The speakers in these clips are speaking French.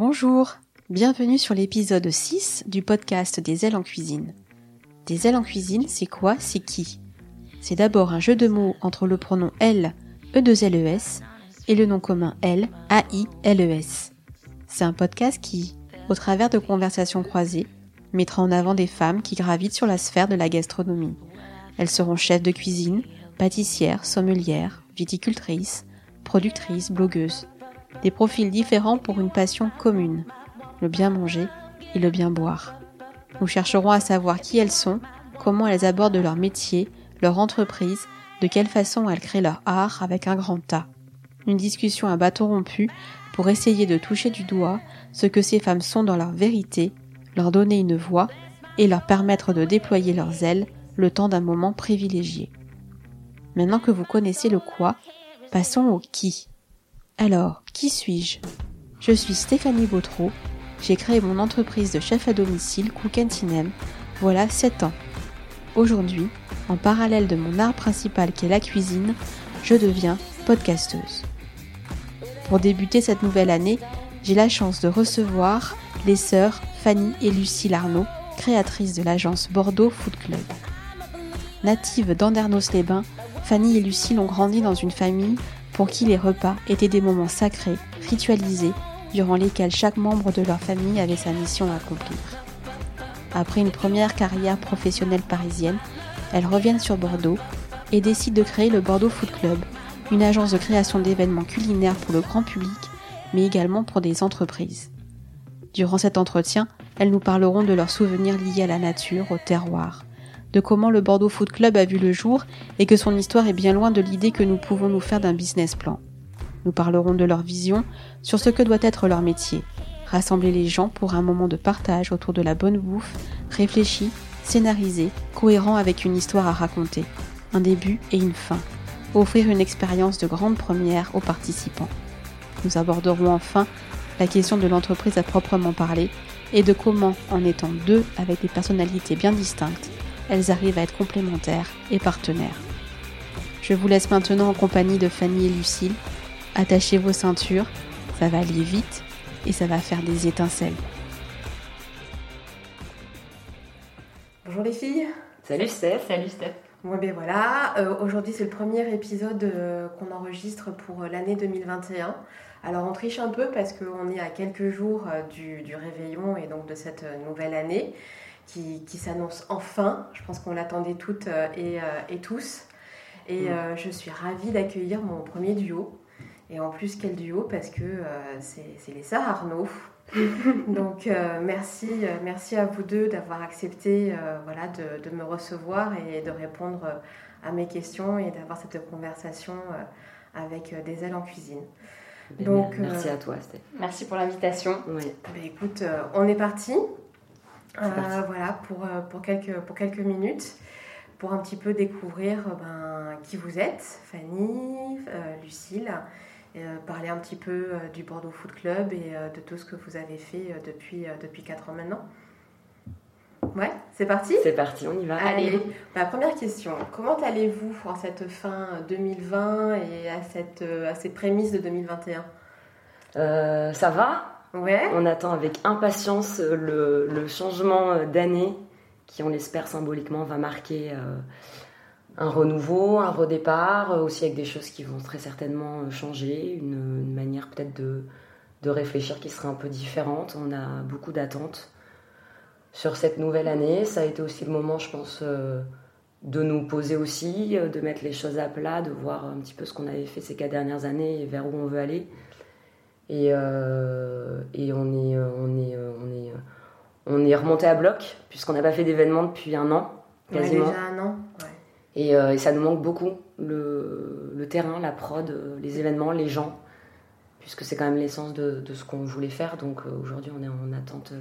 Bonjour, bienvenue sur l'épisode 6 du podcast des ailes en cuisine. Des ailes en cuisine, c'est quoi? C'est qui? C'est d'abord un jeu de mots entre le pronom elle, E2LES, et le nom commun elle, A-I-L-E-S. C'est un podcast qui, au travers de conversations croisées, mettra en avant des femmes qui gravitent sur la sphère de la gastronomie. Elles seront chefs de cuisine, pâtissières, sommelières, viticultrices, productrices, blogueuses. Des profils différents pour une passion commune, le bien manger et le bien boire. Nous chercherons à savoir qui elles sont, comment elles abordent leur métier, leur entreprise, de quelle façon elles créent leur art avec un grand A. Une discussion à bâton rompu pour essayer de toucher du doigt ce que ces femmes sont dans leur vérité, leur donner une voix et leur permettre de déployer leurs ailes le temps d'un moment privilégié. Maintenant que vous connaissez le quoi, passons au qui. Alors, qui suis-je? Je suis Stéphanie Bautreau, j'ai créé mon entreprise de chef à domicile Cook voilà 7 ans. Aujourd'hui, en parallèle de mon art principal qui est la cuisine, je deviens podcasteuse. Pour débuter cette nouvelle année, j'ai la chance de recevoir les sœurs Fanny et Lucie Larnaud, créatrices de l'agence Bordeaux Food Club. Natives d'Andernos-les-Bains, Fanny et Lucie ont grandi dans une famille pour qui les repas étaient des moments sacrés, ritualisés, durant lesquels chaque membre de leur famille avait sa mission à accomplir. Après une première carrière professionnelle parisienne, elles reviennent sur Bordeaux et décident de créer le Bordeaux Food Club, une agence de création d'événements culinaires pour le grand public, mais également pour des entreprises. Durant cet entretien, elles nous parleront de leurs souvenirs liés à la nature, au terroir, de comment le Bordeaux Food Club a vu le jour et que son histoire est bien loin de l'idée que nous pouvons nous faire d'un business plan. Nous parlerons de leur vision sur ce que doit être leur métier, rassembler les gens pour un moment de partage autour de la bonne bouffe, réfléchi, scénarisé, cohérent avec une histoire à raconter, un début et une fin, offrir une expérience de grande première aux participants. Nous aborderons enfin la question de l'entreprise à proprement parler et de comment, en étant deux avec des personnalités bien distinctes, elles arrivent à être complémentaires et partenaires. Je vous laisse maintenant en compagnie de Fanny et Lucille. Attachez vos ceintures, ça va aller vite et ça va faire des étincelles. Bonjour les filles. Salut Steph. Salut Steph. Bon ben voilà, euh, aujourd'hui c'est le premier épisode euh, qu'on enregistre pour euh, l'année 2021. Alors on triche un peu parce qu'on est à quelques jours du, du, réveillon et donc de cette nouvelle année qui, qui s'annonce enfin. Je pense qu'on l'attendait toutes et, et, tous. Et mm. je suis ravie d'accueillir mon premier duo. Et en plus quel duo parce que c'est les sœurs Arnaud. Donc euh, merci, euh, merci à vous deux d'avoir accepté euh, voilà, de, de, me recevoir et de répondre à mes questions et d'avoir cette conversation avec des ailes en cuisine. Ben, Donc, merci à toi, Stéphane. Merci pour l'invitation. Oui. Ben, écoute, on est parti. Voilà, pour, pour, quelques, pour quelques minutes, pour un petit peu découvrir ben, qui vous êtes, Fanny, Lucille euh, parler un petit peu euh, du Bordeaux Food Club et euh, de tout ce que vous avez fait depuis, depuis 4 ans maintenant. Ouais, c'est parti? C'est parti, on y va. Allez, ma première question. Comment allez-vous en cette fin 2020 et à cette, à cette prémisse de 2021 Ça va On attend avec impatience le, le changement d'année qui, on l'espère symboliquement, va marquer un renouveau, un redépart, euh, aussi avec des choses qui vont très certainement euh, changer, une, manière peut-être de, de, réfléchir qui serait un peu différente. On a beaucoup d'attentes sur cette nouvelle année. Ça a été aussi le moment, je pense, euh, de nous poser aussi, de mettre les choses à plat, de voir un petit peu ce qu'on avait fait ces quatre dernières années et vers où on veut aller. Et, et on, est, on, est, on, est, on est remonté à bloc, puisqu'on n'a pas fait d'événement depuis un an, quasiment. déjà un an, ouais. Euh, et, ça nous manque beaucoup, le, le, terrain, la prod, euh, les événements, les gens, puisque c'est quand même l'essence de, de, ce qu'on voulait faire. Donc euh, aujourd'hui, on est en attente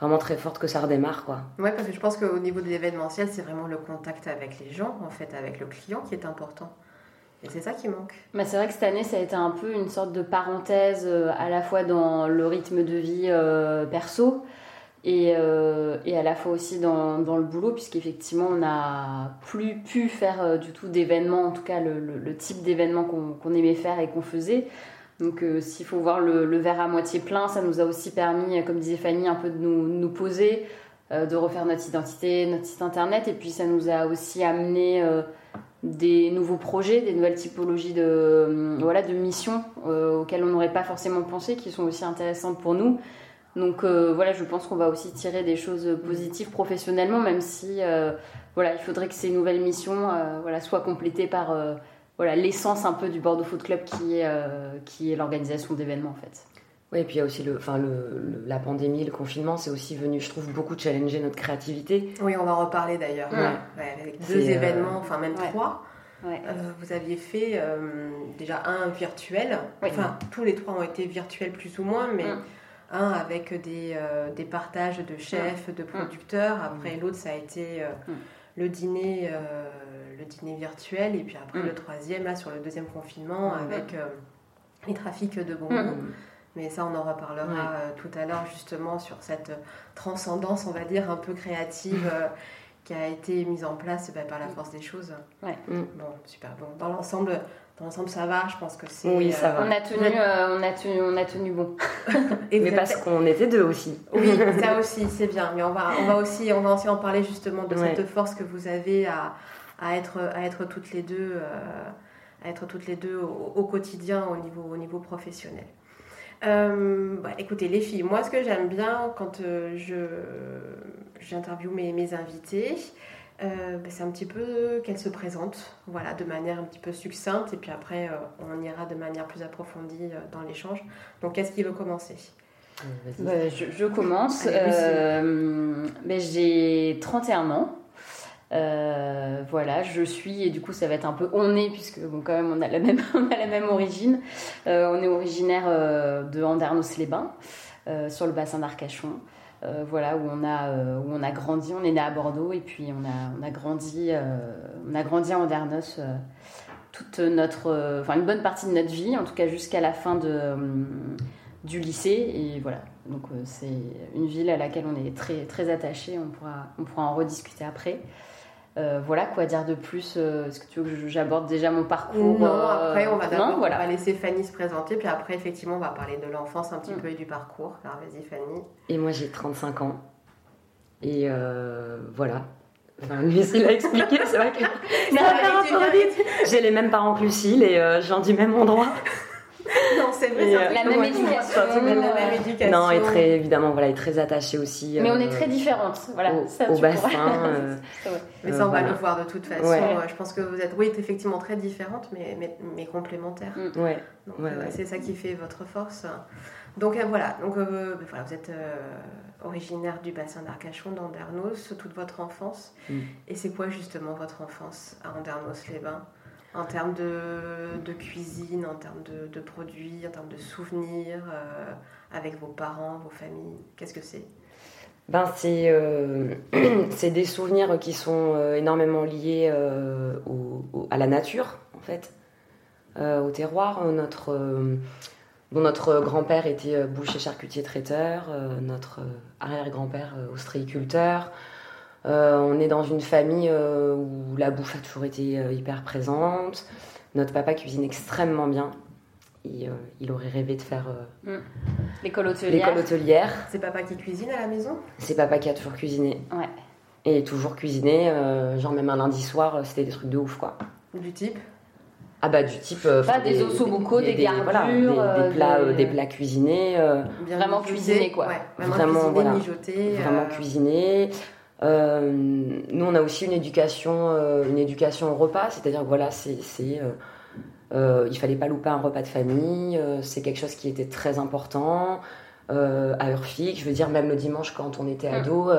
vraiment très forte que ça redémarre. Quoi. Ouais, parce que je pense qu'au niveau de l'événementiel, c'est vraiment le contact avec les gens, en fait, avec le client qui est important. Et c'est ça qui manque. Bah c'est vrai que cette année, ça a été un peu une sorte de parenthèse à la fois dans le rythme de vie perso, et, euh, et, à la fois aussi dans, dans le boulot, puisqu'effectivement, on n'a plus pu faire euh, du tout d'événements, en tout cas le, le, type d'événements qu'on aimait faire et qu'on faisait. Donc s'il faut voir le, verre à moitié plein, ça nous a aussi permis, comme disait Fanny, un peu de nous, poser, de refaire notre identité, notre site internet, et puis ça nous a aussi amené des nouveaux projets, des nouvelles typologies de, voilà, de missions auxquelles on n'aurait pas forcément pensé, qui sont aussi intéressantes pour nous. Donc euh, voilà, je pense qu'on va aussi tirer des choses positives professionnellement, même si euh, voilà, il faudrait que ces nouvelles missions euh, voilà, soient complétées par voilà, l'essence un peu du Bordeaux Foot Club qui est, qui est l'organisation d'événements en fait. Oui, et puis il y a aussi le, enfin, le, la pandémie, le confinement, c'est aussi venu, je trouve, beaucoup challenger notre créativité. Oui, on va en reparler d'ailleurs. avec deux événements, enfin même trois. vous aviez fait déjà un virtuel, enfin tous les trois ont été virtuels plus ou moins, mais mm. un avec des, euh, des partages de chefs, de producteurs. Après, l'autre, ça a été euh, le, dîner, euh, le dîner virtuel. Et puis après, le troisième, là, sur le deuxième confinement, avec les trafics de bonbons. Mais ça, on en reparlera tout à l'heure, justement, sur cette transcendance, on va dire, un peu créative. qui a été mise en place bah, par la force des choses. Ouais. Bon, super. Bon, dans l'ensemble, dans l'ensemble, ça va. Je pense que c'est. Oui, ça va. On a tenu, euh, on a tenu, on a tenu bon. Et mais parce qu'on était deux aussi. Oui, ça aussi, c'est bien. Mais on va, on va aussi, on va aussi en parler justement de cette force que vous avez à, à être, à être toutes les deux, euh, à être toutes les deux au, quotidien, au niveau, au niveau professionnel. Euh, bah, écoutez, les filles, moi, ce que j'aime bien quand je j'interviewe mes, mes invités, euh, ben, c'est un petit peu qu'elle se présente, voilà, de manière un petit peu succincte, et puis après, euh, on ira de manière plus approfondie euh, dans l'échange. Donc, qu'est-ce qui veut commencer? Bah, je, commence. Ben, j'ai 31 ans. Voilà, je suis, et du coup, ça va être un peu on est, puisque bon, quand même, on a la même, on a la même origine. on est originaire de Andernos-les-Bains, sur le bassin d'Arcachon. Euh, voilà, où on, a, euh, où on a grandi. On est né à Bordeaux et puis on a, on a, grandi, euh, on a grandi à Andernos toute notre, enfin une bonne partie de notre vie, en tout cas jusqu'à la fin de, du lycée. Et voilà, donc c'est une ville à laquelle on est très, très attaché. On pourra, on pourra en rediscuter après. Euh, voilà, quoi dire de plus euh, Est-ce que tu veux que j'aborde déjà mon parcours Non, euh, après on va, voilà. va laisser Fanny se présenter, puis après effectivement on va parler de l'enfance un petit mm. peu et du parcours. Alors vas-y Fanny. Et moi j'ai 35 ans. Et voilà. Enfin, lui, il l'a expliqué, c'est vrai que. J'ai les mêmes parents que Lucille et euh, j'ai du même endroit. non, c'est vrai. Euh, la, même éducation. la même éducation. Non, et très évidemment, voilà, est très attachée aussi. Mais on est euh, très différentes, voilà. Au, ça, au bassin. Euh, mais ça, on va le voir de toute façon. Je pense que vous êtes, oui, effectivement très différentes, mais, mais, mais complémentaires. Mm. Ouais. Donc, c'est ça qui fait votre force. Donc voilà, donc voilà, vous êtes originaire du bassin d'Arcachon, d'Andernos, toute votre enfance. Mm. Et c'est quoi justement votre enfance à Andernos-les-Bains? En termes de, cuisine, en termes de, produits, en termes de souvenirs euh, avec vos parents, vos familles Qu'est-ce que c'est? Ben, c'est, euh, des souvenirs qui sont euh, énormément liés à la nature, en fait, au terroir. Notre, notre grand-père était boucher charcutier traiteur, notre arrière-grand-père ostréiculteur. Euh, on est dans une famille euh, où la bouffe a toujours été euh, hyper présente. Notre papa cuisine extrêmement bien. il aurait rêvé de faire mm. l'école hôtelière. hôtelière. C'est papa qui cuisine à la maison? C'est papa qui a toujours cuisiné. Ouais. Et toujours cuisiné. genre même un lundi soir, c'était des trucs de ouf quoi. Du type? Ah bah du type pas des, des ossobuco, des, des, des, plats, des... plats cuisinés, vraiment cuisinés quoi. vraiment, vraiment cuisiné, vraiment cuisiné. Euh, nous, on a aussi une éducation, euh, une éducation au repas, c'est-à-dire voilà, c'est, euh, il fallait pas louper un repas de famille, c'est quelque chose qui était très important à heure fixe. Je veux dire, même le dimanche, quand on était mm. ado,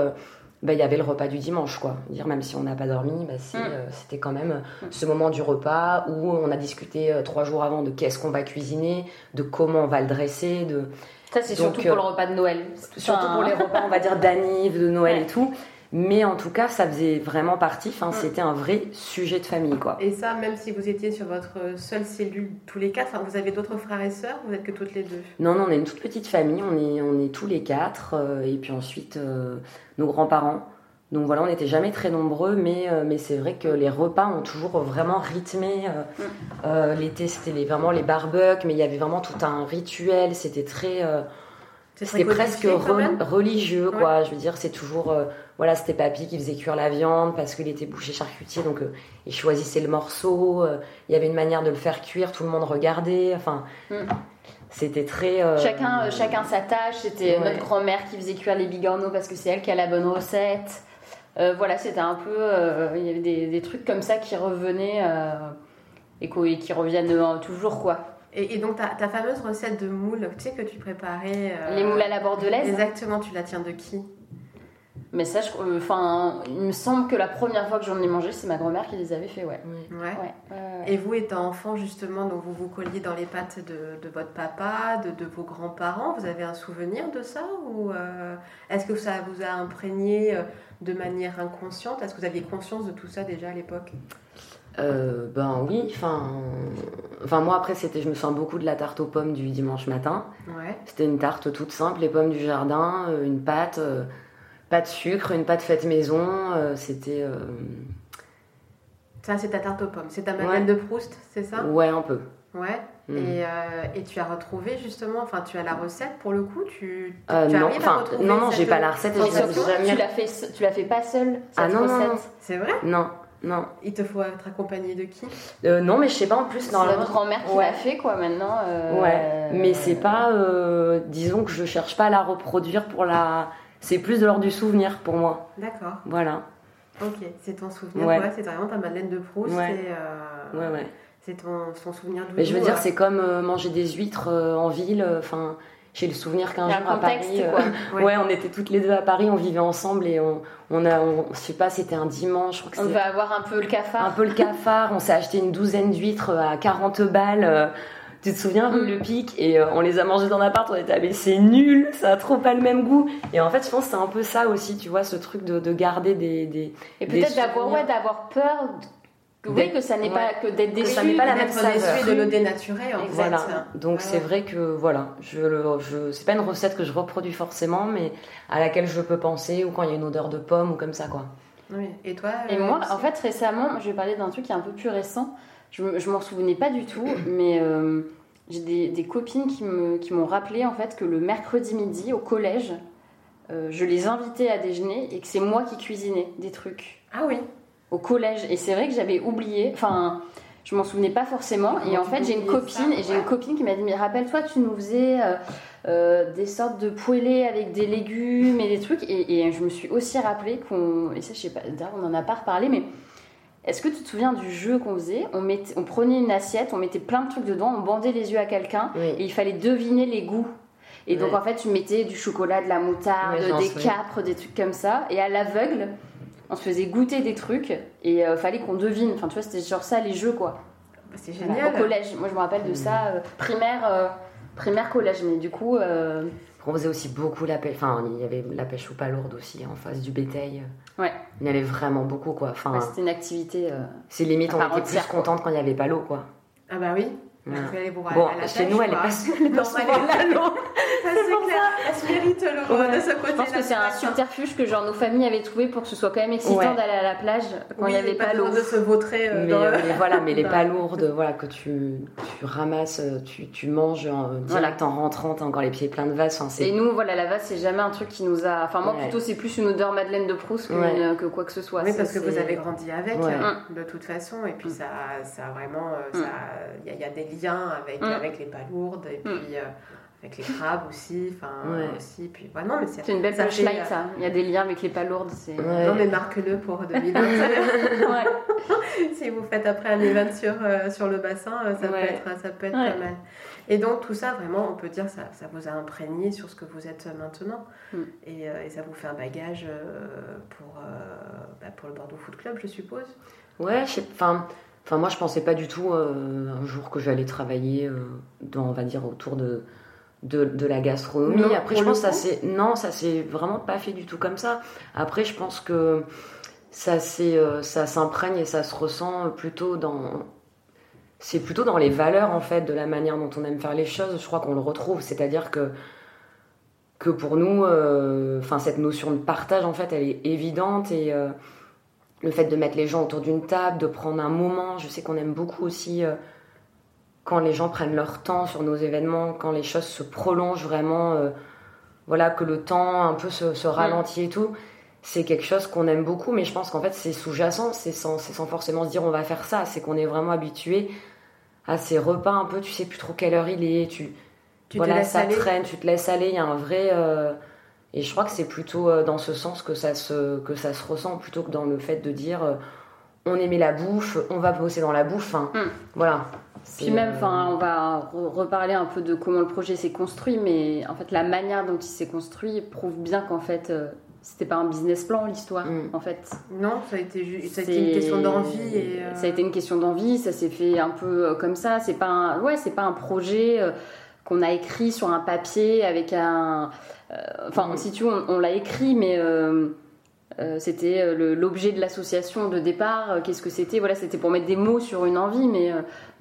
bah, il y avait le repas du dimanche, quoi. Dire, même si on n'a pas dormi, bah, mm. c'était quand même mm. ce moment du repas où on a discuté trois jours avant de qu'est-ce qu'on va cuisiner, de comment on va le dresser, de. Ça, c'est surtout pour le repas de Noël. Surtout pour les repas, on va dire, d'anniv, de Noël et tout. Mais en tout cas, ça faisait vraiment partie. Enfin, mm. c'était un vrai sujet de famille, quoi. Et ça, même si vous étiez sur votre seule cellule tous les quatre, vous avez d'autres frères et sœurs Vous n'êtes que toutes les deux? Non, non, on est une toute petite famille. On est, on est tous les quatre. Euh, et puis ensuite, euh, nos grands-parents. Donc voilà, on n'était jamais très nombreux, mais, mais c'est vrai que les repas ont toujours vraiment rythmé. Mm. L'été, c'était vraiment les barbecues, mais il y avait vraiment tout un rituel. C'était très. C'était presque religieux, quoi. Je veux dire, c'est toujours voilà, c'était papy qui faisait cuire la viande parce qu'il était boucher charcutier, donc euh, il choisissait le morceau. Euh, il y avait une manière de le faire cuire, tout le monde regardait. Enfin, mm. c'était très. Euh, chacun, chacun sa tâche. C'était notre grand-mère qui faisait cuire les bigorneaux parce que c'est elle qui a la bonne recette. voilà, c'était un peu. il y avait des, trucs comme ça qui revenaient et, qui reviennent toujours, quoi. Et, donc ta, ta, fameuse recette de moule, tu sais que tu préparais. les moules à la bordelaise. Exactement, tu la tiens de qui? Mais ça, euh, enfin, il me semble que la première fois que j'en ai mangé, c'est ma grand-mère qui les avait fait, ouais. ouais. Et vous, étant enfant, justement, donc vous vous colliez dans les pattes de, de votre papa, de, de, vos grands-parents, vous avez un souvenir de ça Ou euh, est-ce que ça vous a imprégné euh, de manière inconsciente? Est-ce que vous aviez conscience de tout ça déjà à l'époque? Ben oui, enfin, enfin moi après c'était, je me sens beaucoup de la tarte aux pommes du dimanche matin. Ouais. C'était une tarte toute simple, les pommes du jardin, une pâte, pas de sucre, une pâte faite maison. Euh, c'était. Euh, ça, c'est ta tarte aux pommes. C'est ta madeleine de Proust, c'est ça? Ouais, un peu. Ouais. Mm. Et, euh, et, tu as retrouvé justement, enfin, tu as la recette pour le coup? Tu, tu non, enfin, non, non, j'ai pas la recette. jamais... Tu l'as fait, tu l'as fait pas seule cette ah non, recette? C'est vrai? Non. Non. Il te faut être accompagné de qui? Non, mais je sais pas en plus. C'est notre grand-mère qui l'a fait, quoi, maintenant. Ouais. Mais c'est pas. disons que je cherche pas à la reproduire pour la c'est plus de l'ordre du souvenir pour moi. D'accord. Voilà. Ok, c'est ton souvenir, ouais. c'est vraiment ta Madeleine de Proust. Ouais. Euh, ouais, ouais. C'est ton, souvenir de Mais je veux dire, c'est comme euh, manger des huîtres euh, en ville. Enfin, j'ai le souvenir qu'un jour à Paris, ouais. on était toutes les deux à Paris, on vivait ensemble et on, on a, on, je sais pas, c'était un dimanche. Je crois que on devait avoir un peu le cafard. Un peu le cafard. on s'est acheté une douzaine d'huîtres à 40 balles. Tu te souviens, rue Le Pic, et euh, on les a mangés dans l'appart, on était, ah, mais c'est nul, ça a trop pas le même goût. Et en fait, je pense que c'est un peu ça aussi, tu vois, ce truc de, de garder des. des et peut-être d'avoir ouais, d'avoir peur. Oui, que ça n'est pas que d'être déçu, ça n'est pas la même saveur. de le dénaturer en voilà. Donc c'est vrai que voilà, je, je c'est pas une recette que je reproduis forcément, mais à laquelle je peux penser ou quand il y a une odeur de pomme ou comme ça quoi. Oui. Et toi Et moi, en fait, récemment, je vais parler d'un truc qui est un peu plus récent. Je, je m'en souvenais pas du tout, mais euh, j'ai des, des, copines qui, me, qui m'ont rappelé en fait que le mercredi midi au collège, euh, je les invitais à déjeuner et que c'est moi qui cuisinais des trucs. Ah oui Au collège. Et c'est vrai que j'avais oublié. Enfin, je m'en souvenais pas forcément. et en fait, j'ai une copine et j'ai une copine qui m'a dit Mais rappelle-toi, tu nous faisais. Euh, des sortes de poêlés avec des légumes et des trucs et, et je me suis aussi rappelé qu'on et ça je sais pas d'ailleurs on en a pas reparlé mais est-ce que tu te souviens du jeu qu'on faisait? On, mettait, on prenait une assiette, on mettait plein de trucs dedans, on bandait les yeux à quelqu'un et il fallait deviner les goûts. Et donc en fait, tu mettais du chocolat, de la moutarde, des capres, des trucs comme ça. Et à l'aveugle, on se faisait goûter des trucs et il euh, fallait qu'on devine. Enfin, tu vois, c'était genre ça les jeux quoi. Bah, c'est génial. au collège, moi je me rappelle de ça, euh, primaire, euh, primaire collège. Mais du coup. On faisait aussi beaucoup la pêche. Enfin, il y avait la pêche ou pas lourde aussi en face du bétail. Ouais. Il y avait vraiment beaucoup, quoi. Enfin, c'était une activité. c'est limite, on était plus contente quand il n'y avait pas l'eau, quoi. Ah bah oui. Ouais. Bon, chez nous, elle est pas, elle est pas souvent là, c'est clair. Elle se mérite l'eau de ce côté. Je pense que c'est un subterfuge que genre nos familles avaient trouvé pour que ce soit quand même excitant d'aller à la plage quand il n'y avait pas l'eau. de se vautrer. Euh, mais, voilà, mais les pas lourdes, voilà, que tu, tu ramasses, tu, tu manges en, direct en rentrant, t'as encore les pieds pleins de vase. et nous, voilà, la vase, c'est jamais un truc qui nous a. Enfin, moi, plutôt, c'est plus une odeur Madeleine de Proust que, quoi que ce soit. Oui, parce que vous avez grandi avec, hein, de toute façon, et puis mm. ça, ça vraiment, euh, mm. il y, a des liens avec, mm. avec les palourdes et puis euh, avec les crabes aussi. Enfin, aussi. Puis, non, mais c'est, une belle punchline, ça. Il y a des liens avec les palourdes. C'est... Non, mais marque-le pour 2020. si vous faites après un event sur, euh, sur le bassin, euh, ça peut être, ça peut être pas mal. Et donc, tout ça, vraiment, on peut dire ça, ça vous a imprégné sur ce que vous êtes maintenant. Mm. Et, et, ça vous fait un bagage pour, bah, pour le Bordeaux Foot Club, je suppose. Ouais, enfin. Enfin, moi, je pensais pas du tout euh, un jour que j'allais travailler euh, dans, on va dire, autour de, de, la gastronomie. Après, je pense que ça c'est non, ça s'est vraiment pas fait du tout comme ça. Après, je pense que ça euh, ça s'imprègne et ça se ressent plutôt dans c'est plutôt dans les valeurs en fait de la manière dont on aime faire les choses. Je crois qu'on le retrouve, c'est-à-dire que que pour nous, enfin cette notion de partage en fait, elle est évidente et le fait de mettre les gens autour d'une table, de prendre un moment. Je sais qu'on aime beaucoup aussi quand les gens prennent leur temps sur nos événements, quand les choses se prolongent vraiment, voilà, que le temps un peu se, se ralentit et tout. C'est quelque chose qu'on aime beaucoup, mais je pense qu'en fait c'est sous-jacent, c'est sans, sans, forcément se dire on va faire ça, c'est qu'on est vraiment habitué à ces repas un peu, tu sais plus trop quelle heure il est, tu, tu voilà, ça traîne, tu te laisses aller, il y a un vrai... Euh, et je crois que c'est plutôt euh, dans ce sens que ça, se, que ça se ressent, plutôt que dans le fait de dire euh, on aimait la bouffe, on va bosser dans la bouffe, enfin, hmm. voilà. Puis même, enfin, on va reparler un peu de comment le projet s'est construit, mais en fait, la manière dont il s'est construit prouve bien qu'en fait, c'était pas un business plan l'histoire mm. en fait. Non, ça a été, ça a été une question d'envie et euh, ça a été une question d'envie, ça s'est fait un peu euh, comme ça. C'est pas un, ouais, c'est pas un projet euh, qu'on a écrit sur un papier avec un. Enfin, mm. si tu veux, on, l'a écrit, mais euh, c'était euh, l'objet de l'association de départ. Euh, qu'est-ce que c'était Voilà, c'était pour mettre des mots sur une envie, mais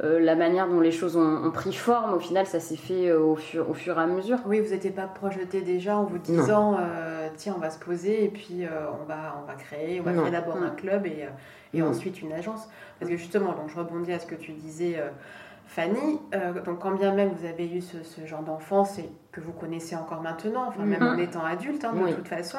la manière dont les choses ont, pris forme, au final, ça s'est fait au fur, au fur et à mesure. Oui, vous n'étiez pas projeté déjà en vous disant, tiens, on va se poser et puis on va, on va créer, on va créer d'abord un club et, et ensuite une agence. Parce que justement, donc je rebondis à ce que tu disais. Fanny, donc quand bien même vous avez eu ce, genre d'enfance et que vous connaissez encore maintenant, enfin même en étant adulte hein, de toute façon,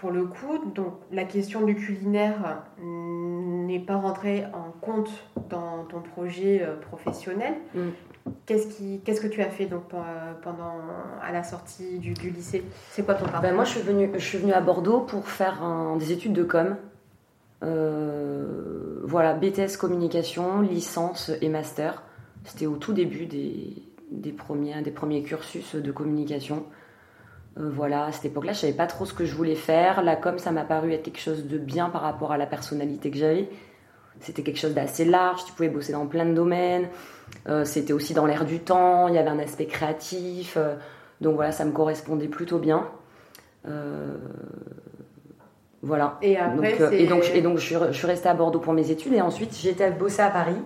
pour le coup, donc la question du culinaire n'est pas rentrée en compte dans ton projet euh, professionnel. Mm. Qu'est-ce, qui, qu'est-ce que tu as fait donc pendant à la sortie du, lycée? C'est quoi ton parcours ben Moi, je suis, venue, je suis venue à Bordeaux pour faire des études de com. Euh, voilà, BTS communication, licence et master. C'était au tout début des, premiers, cursus de communication. Euh, voilà, à cette époque-là, je savais pas trop ce que je voulais faire. La com, ça m'a paru être quelque chose de bien par rapport à la personnalité que j'avais. C'était quelque chose d'assez large, tu pouvais bosser dans plein de domaines. Euh, c'était aussi dans l'air du temps, il y avait un aspect créatif. Donc voilà, ça me correspondait plutôt bien. Voilà. Et après, donc, et donc, et donc je, suis, je, suis, restée à Bordeaux pour mes études et ensuite j'ai été bosser à Paris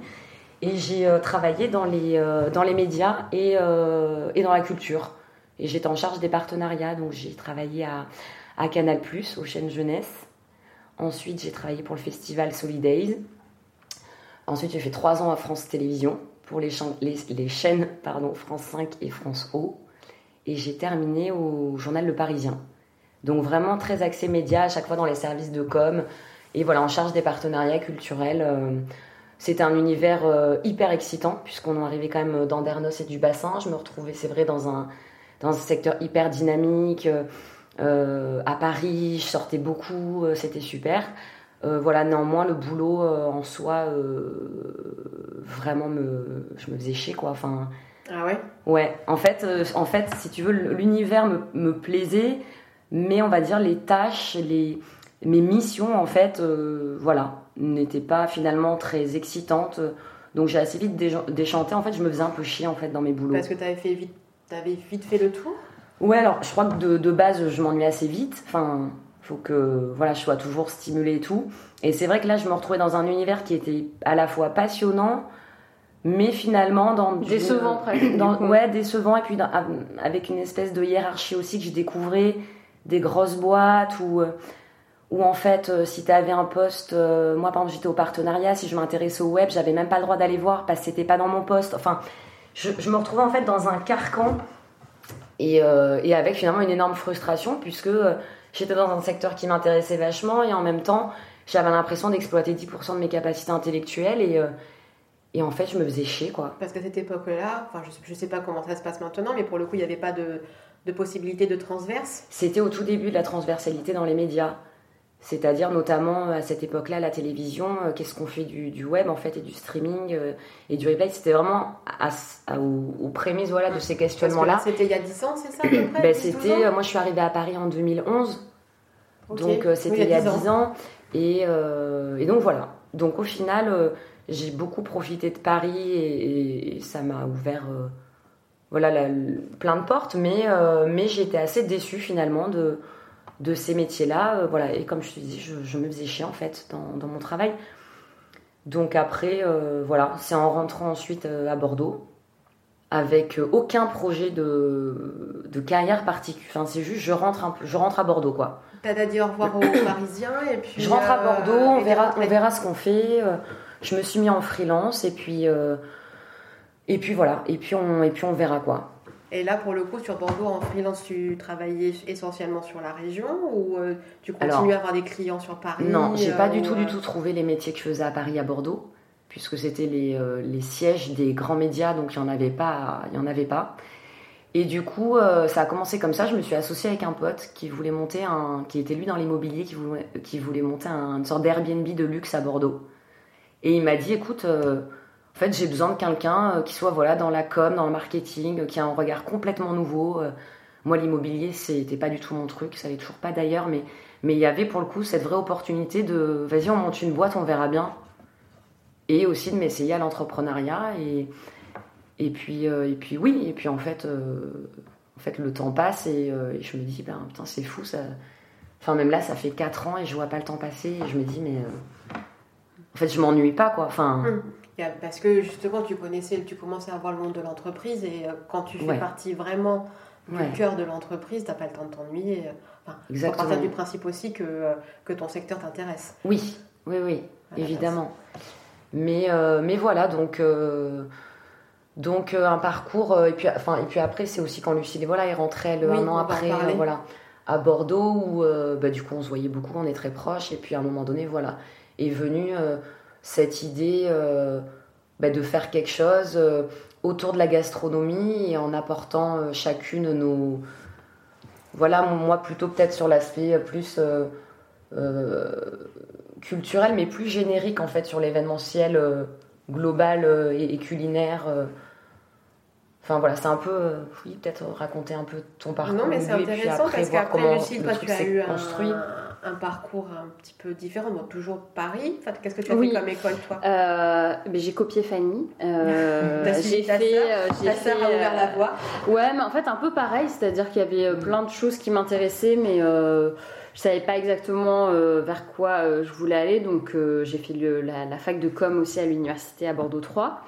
et j'ai travaillé dans les, dans les médias et, et dans la culture. Et j'étais en charge des partenariats, donc j'ai travaillé à, à Canal, aux chaînes jeunesse. Ensuite, j'ai travaillé pour le festival Solidays. Ensuite, j'ai fait trois ans à France Télévisions pour les, les, chaînes pardon, France 5 et France O. Et j'ai terminé au journal Le Parisien. Donc vraiment très axé média, à chaque fois dans les services de com. Et voilà, en charge des partenariats culturels. Euh, c'était un univers euh, hyper excitant, puisqu'on arrivait quand même d'Andernos et du bassin. Je me retrouvais, c'est vrai, dans un, dans un secteur hyper dynamique. Euh, à Paris, je sortais beaucoup, euh, c'était super. Euh, voilà, néanmoins, le boulot en soi, vraiment, me, je me faisais chier, quoi. Enfin, ah ouais? Ouais, en fait, en fait si tu veux, l'univers me, me, plaisait, mais on va dire les tâches, les, mes missions, en fait, voilà, n'étaient pas finalement très excitantes. Donc j'ai assez vite déchanté. En fait, je me faisais un peu chier en fait dans mes boulots. Parce que tu avais fait vite T'avais vite fait le tour? Ouais, alors je crois que de, de base, je m'ennuie assez vite. Enfin, faut que voilà, je sois toujours stimulée et tout. Et c'est vrai que là, je me retrouvais dans un univers qui était à la fois passionnant, mais finalement dans décevant presque. ouais, décevant et puis avec une espèce de hiérarchie aussi que je découvrais des grosses boîtes où euh, où en fait, euh, si tu avais un poste, euh, moi par exemple j'étais au partenariat, si je m'intéressais au web, j'avais même pas le droit d'aller voir parce que c'était pas dans mon poste. Enfin, je, me retrouvais en fait dans un carcan euh, et, avec finalement une énorme frustration puisque j'étais dans un secteur qui m'intéressait vachement et en même temps j'avais l'impression d'exploiter 10% de mes capacités intellectuelles et, et en fait je me faisais chier quoi. Parce qu'à cette époque-là, enfin je, ne sais pas comment ça se passe maintenant mais pour le coup il n'y avait pas de, de possibilité de transverse. C'était au tout début de la transversalité dans les médias. C'est-à-dire notamment à cette époque-là, la télévision, euh, qu'est-ce qu'on fait du, web en fait et du streaming euh, et du replay. C'était vraiment aux, prémices voilà, de ces questionnements-là. C'était il y a 10 ans, c'est ça ben, c'était, euh, Moi je suis arrivée à Paris en 2011, donc c'était il y a 10 ans. Et, donc voilà. Donc au final, j'ai beaucoup profité de Paris et, ça m'a ouvert voilà, plein de portes, mais, mais j'étais assez déçue finalement de de ces métiers-là. Euh, voilà. Et comme je te dis, je, me faisais chier en fait dans, mon travail. Donc après, euh, voilà, c'est en rentrant ensuite euh, à Bordeaux avec aucun projet de, de carrière particulier. Enfin, c'est juste, je rentre, un peu, je rentre à Bordeaux, quoi. T'as dit au revoir aux Parisiens et puis. Je rentre à Bordeaux, on verra, on verra ce qu'on fait. Je me suis mis en freelance et puis, et puis voilà, et puis on, et puis on verra quoi. Et là, pour le coup, sur Bordeaux, en freelance, tu travaillais essentiellement sur la région ou euh, tu continues à avoir des clients sur Paris Non, j'ai pas du tout, du euh, tout trouvé les métiers que je faisais à Paris, à Bordeaux, puisque c'était les, euh, les, sièges des grands médias, donc il n'y en avait pas. Y en avait pas. Et du coup, ça a commencé comme ça. Je me suis associée avec un pote qui voulait monter un, qui était lui dans l'immobilier, qui voulait, qui voulait monter un, une sorte d'Airbnb de luxe à Bordeaux. Et il m'a dit, écoute en fait, j'ai besoin de quelqu'un euh, qui soit voilà dans la com, dans le marketing, euh, qui a un regard complètement nouveau. Euh. Moi, l'immobilier, c'était pas du tout mon truc, ça l'est toujours pas d'ailleurs, mais mais il y avait pour le coup cette vraie opportunité de vas-y, on monte une boîte, on verra bien, et aussi de m'essayer à l'entrepreneuriat et et puis et puis oui, et puis en fait en fait le temps passe et, je me dis ben putain c'est fou ça. Enfin même là, ça fait 4 ans et je vois pas le temps passer et je me dis mais en fait je m'ennuie pas quoi. Enfin hum. Parce que justement, tu connaissais, tu commençais à voir le monde de l'entreprise et euh, quand tu fais partie vraiment du cœur de l'entreprise, tu n'as pas le temps de t'ennuyer. Enfin, Exactement. partir du principe aussi que, euh, que ton secteur t'intéresse. Oui, oui, oui, évidemment. Mais, euh, mais voilà, donc, donc un parcours. et, puis, enfin, et puis après, c'est aussi quand Lucille voilà, est rentrée le un an après voilà, à Bordeaux où bah, du coup on se voyait beaucoup, on est très proches. Et puis à un moment donné, voilà, est venue cette idée euh, bah, de faire quelque chose euh, autour de la gastronomie et en apportant euh, chacune nos... Voilà, moi plutôt peut-être sur l'aspect plus culturel, mais plus générique en fait sur l'événementiel global et, culinaire. Enfin voilà, c'est un peu, oui, peut-être raconter un peu ton parcours. Non, mais c'est intéressant parce qu'après, Lucille, toi, tu as eu construit. Un parcours un petit peu différent, bon, toujours Paris. Enfin, Qu'est-ce que tu as fait comme école, toi euh, J'ai copié Fanny. Euh, j'ai fait. Euh, ta sœur a ouvert la voie. Ouais, mais en fait, un peu pareil, c'est-à-dire qu'il y avait euh, plein de choses qui m'intéressaient, mais euh, je savais pas exactement vers quoi je voulais aller. Donc, j'ai fait le, la, la, fac de com aussi à l'université à Bordeaux 3.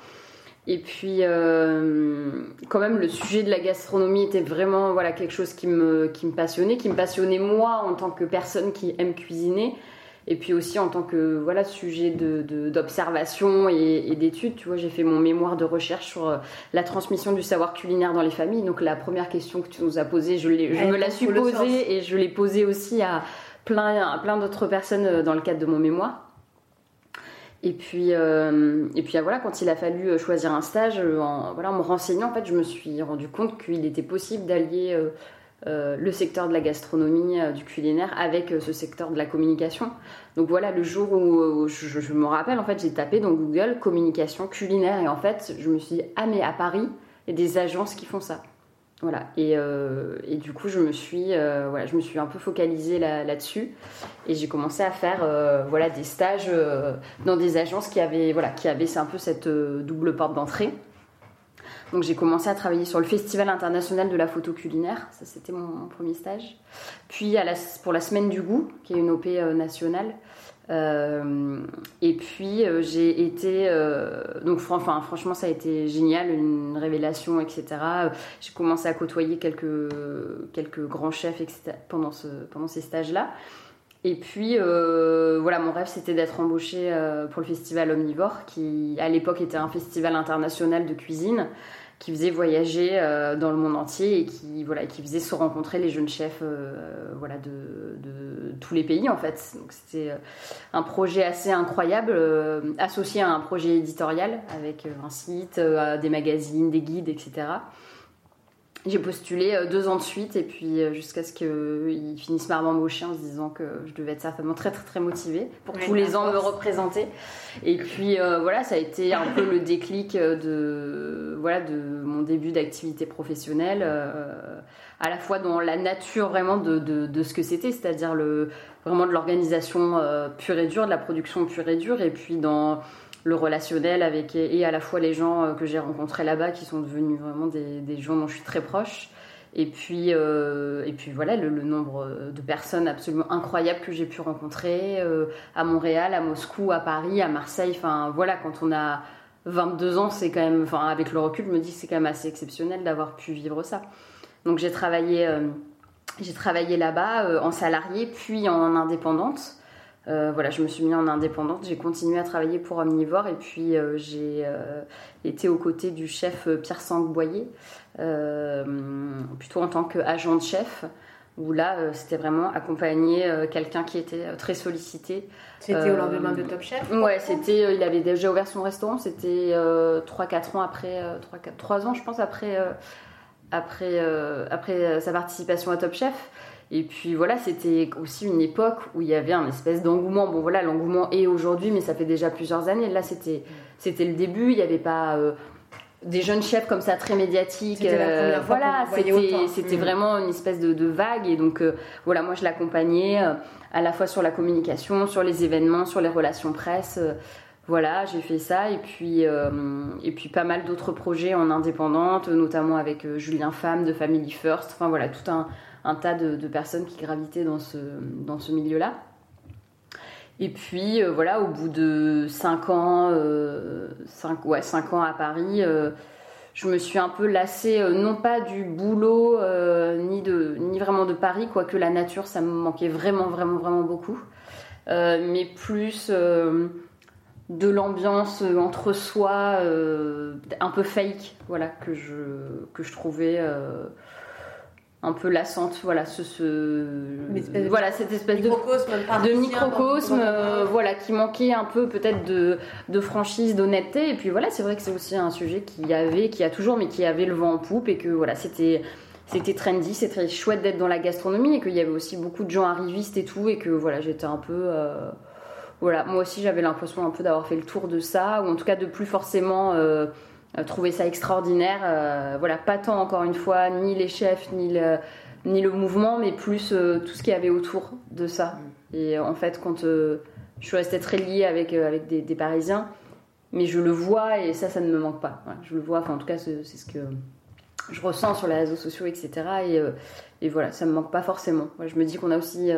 Et puis, euh, quand même, le sujet de la gastronomie était vraiment voilà, quelque chose qui me, qui me passionnait, qui me passionnait moi en tant que personne qui aime cuisiner. Et puis aussi en tant que voilà, sujet d'observation de, et, et d'études. Tu vois, j'ai fait mon mémoire de recherche sur euh, la transmission du savoir culinaire dans les familles. Donc, la première question que tu nous as posée, je, je me la suis posée et je l'ai posée aussi à plein, à plein d'autres personnes euh, dans le cadre de mon mémoire. Et puis, euh, et puis voilà, quand il a fallu euh, choisir un stage, euh, en, voilà, en me renseignant, en fait, je me suis rendu compte qu'il était possible d'allier le secteur de la gastronomie, du culinaire, avec ce secteur de la communication. Donc voilà, le jour où, je, me rappelle, en fait, j'ai tapé dans Google communication culinaire, et en fait, je me suis dit, ah mais à Paris, il y a des agences qui font ça. Voilà. Et, euh, et, du coup, je me suis, euh, voilà, je me suis un peu focalisée là-dessus. et j'ai commencé à faire euh, voilà, des stages dans des agences qui avaient, voilà, qui avaient un peu cette double porte d'entrée. Donc j'ai commencé à travailler sur le Festival international de la photo culinaire. Ça, c'était mon, premier stage. Puis à la, pour la Semaine du goût, qui est une OP nationale. Euh, et puis euh, j'ai été euh, donc franchement ça a été génial une révélation etc j'ai commencé à côtoyer quelques quelques grands chefs pendant ce pendant ces stages là et puis voilà mon rêve c'était d'être embauché pour le festival omnivore qui à l'époque était un festival international de cuisine qui faisait voyager euh, dans le monde entier et qui voilà qui faisait se rencontrer les jeunes chefs euh, voilà de, de, tous les pays en fait. Donc c'était euh, un projet assez incroyable associé à un projet éditorial avec un site des magazines des guides etc j'ai postulé euh, deux ans de suite et puis euh, jusqu'à ce qu'ils finissent par m'embaucher en se disant que je devais être certainement très très très motivée pour tous les ans me représenter. Et puis euh, voilà, ça a été un peu le déclic de voilà de mon début d'activité professionnelle, à la fois dans la nature vraiment de, de, de ce que c'était, c'est-à-dire le vraiment de l'organisation pure et dure, de la production pure et dure, et puis dans le relationnel avec et à la fois les gens euh, que j'ai rencontrés là-bas qui sont devenus vraiment des, des, gens dont je suis très proche et puis euh, et puis voilà le, nombre de personnes absolument incroyables que j'ai pu rencontrer euh, à Montréal à Moscou à Paris à Marseille enfin voilà quand on a 22 ans, c'est quand même, enfin, avec le recul, je me dis que c'est quand même assez exceptionnel d'avoir pu vivre ça. Donc j'ai travaillé, j'ai travaillé là-bas en salarié, puis en indépendante. Euh, voilà, je me suis mis en indépendante, j'ai continué à travailler pour Omnivore et puis euh, j'ai euh, été aux côtés du chef Pierre Sangboyer, plutôt en tant qu'agent de chef, où là c'était vraiment accompagner quelqu'un qui était très sollicité. C'était au lendemain de Top Chef Ouais, c'était, il avait déjà ouvert son restaurant, c'était 3-4 ans après, 3, 4, 3 ans je pense après, après, après sa participation à Top Chef. Et puis voilà, c'était aussi une époque où il y avait un espèce d'engouement. Bon voilà, l'engouement est aujourd'hui, mais ça fait déjà plusieurs années. Là, c'était c'était le début. Il n'y avait pas euh, des jeunes chefs comme ça très médiatiques. Euh, voilà, c'était c'était mm. vraiment une espèce de, vague. Et donc euh, voilà, moi je l'accompagnais à la fois sur la communication, sur les événements, sur les relations presse. voilà, j'ai fait ça et puis et puis pas mal d'autres projets en indépendante, notamment avec Julien Femme de Family First. Enfin voilà, tout un un tas de, personnes qui gravitaient dans ce, dans ce milieu-là. Et puis euh, voilà, au bout de 5 ans, euh, ouais, ans à Paris, euh, je me suis un peu lassée, non pas du boulot, ni, de, ni vraiment de Paris, quoique la nature, ça me manquait vraiment, vraiment, vraiment beaucoup. mais plus de l'ambiance entre soi, un peu fake, voilà, que je, que je trouvais un peu lassante voilà ce, voilà cette espèce de de microcosme euh, voilà qui manquait un peu peut-être de, de franchise d'honnêteté. Et puis voilà c'est vrai que c'est aussi un sujet qui avait qui a toujours mais qui avait le vent en poupe et que voilà c'était c'était trendy c'était chouette d'être dans la gastronomie et qu'il y avait aussi beaucoup de gens arrivistes et tout et que voilà j'étais un peu euh, voilà moi aussi j'avais l'impression un peu d'avoir fait le tour de ça ou en tout cas de plus forcément euh, euh, trouver ça extraordinaire. Euh, voilà, pas tant encore une fois, ni les chefs, ni le, ni le mouvement, mais plus euh, tout ce qu'il y avait autour de ça. Mm. Et en fait, quand je suis restée très liée avec, avec des, Parisiens, mais je le vois et ça, ça ne me manque pas. je le vois, enfin en tout cas, c'est ce que je ressens sur les réseaux sociaux, etc. Et, et voilà, ça me manque pas forcément. je me dis qu'on a aussi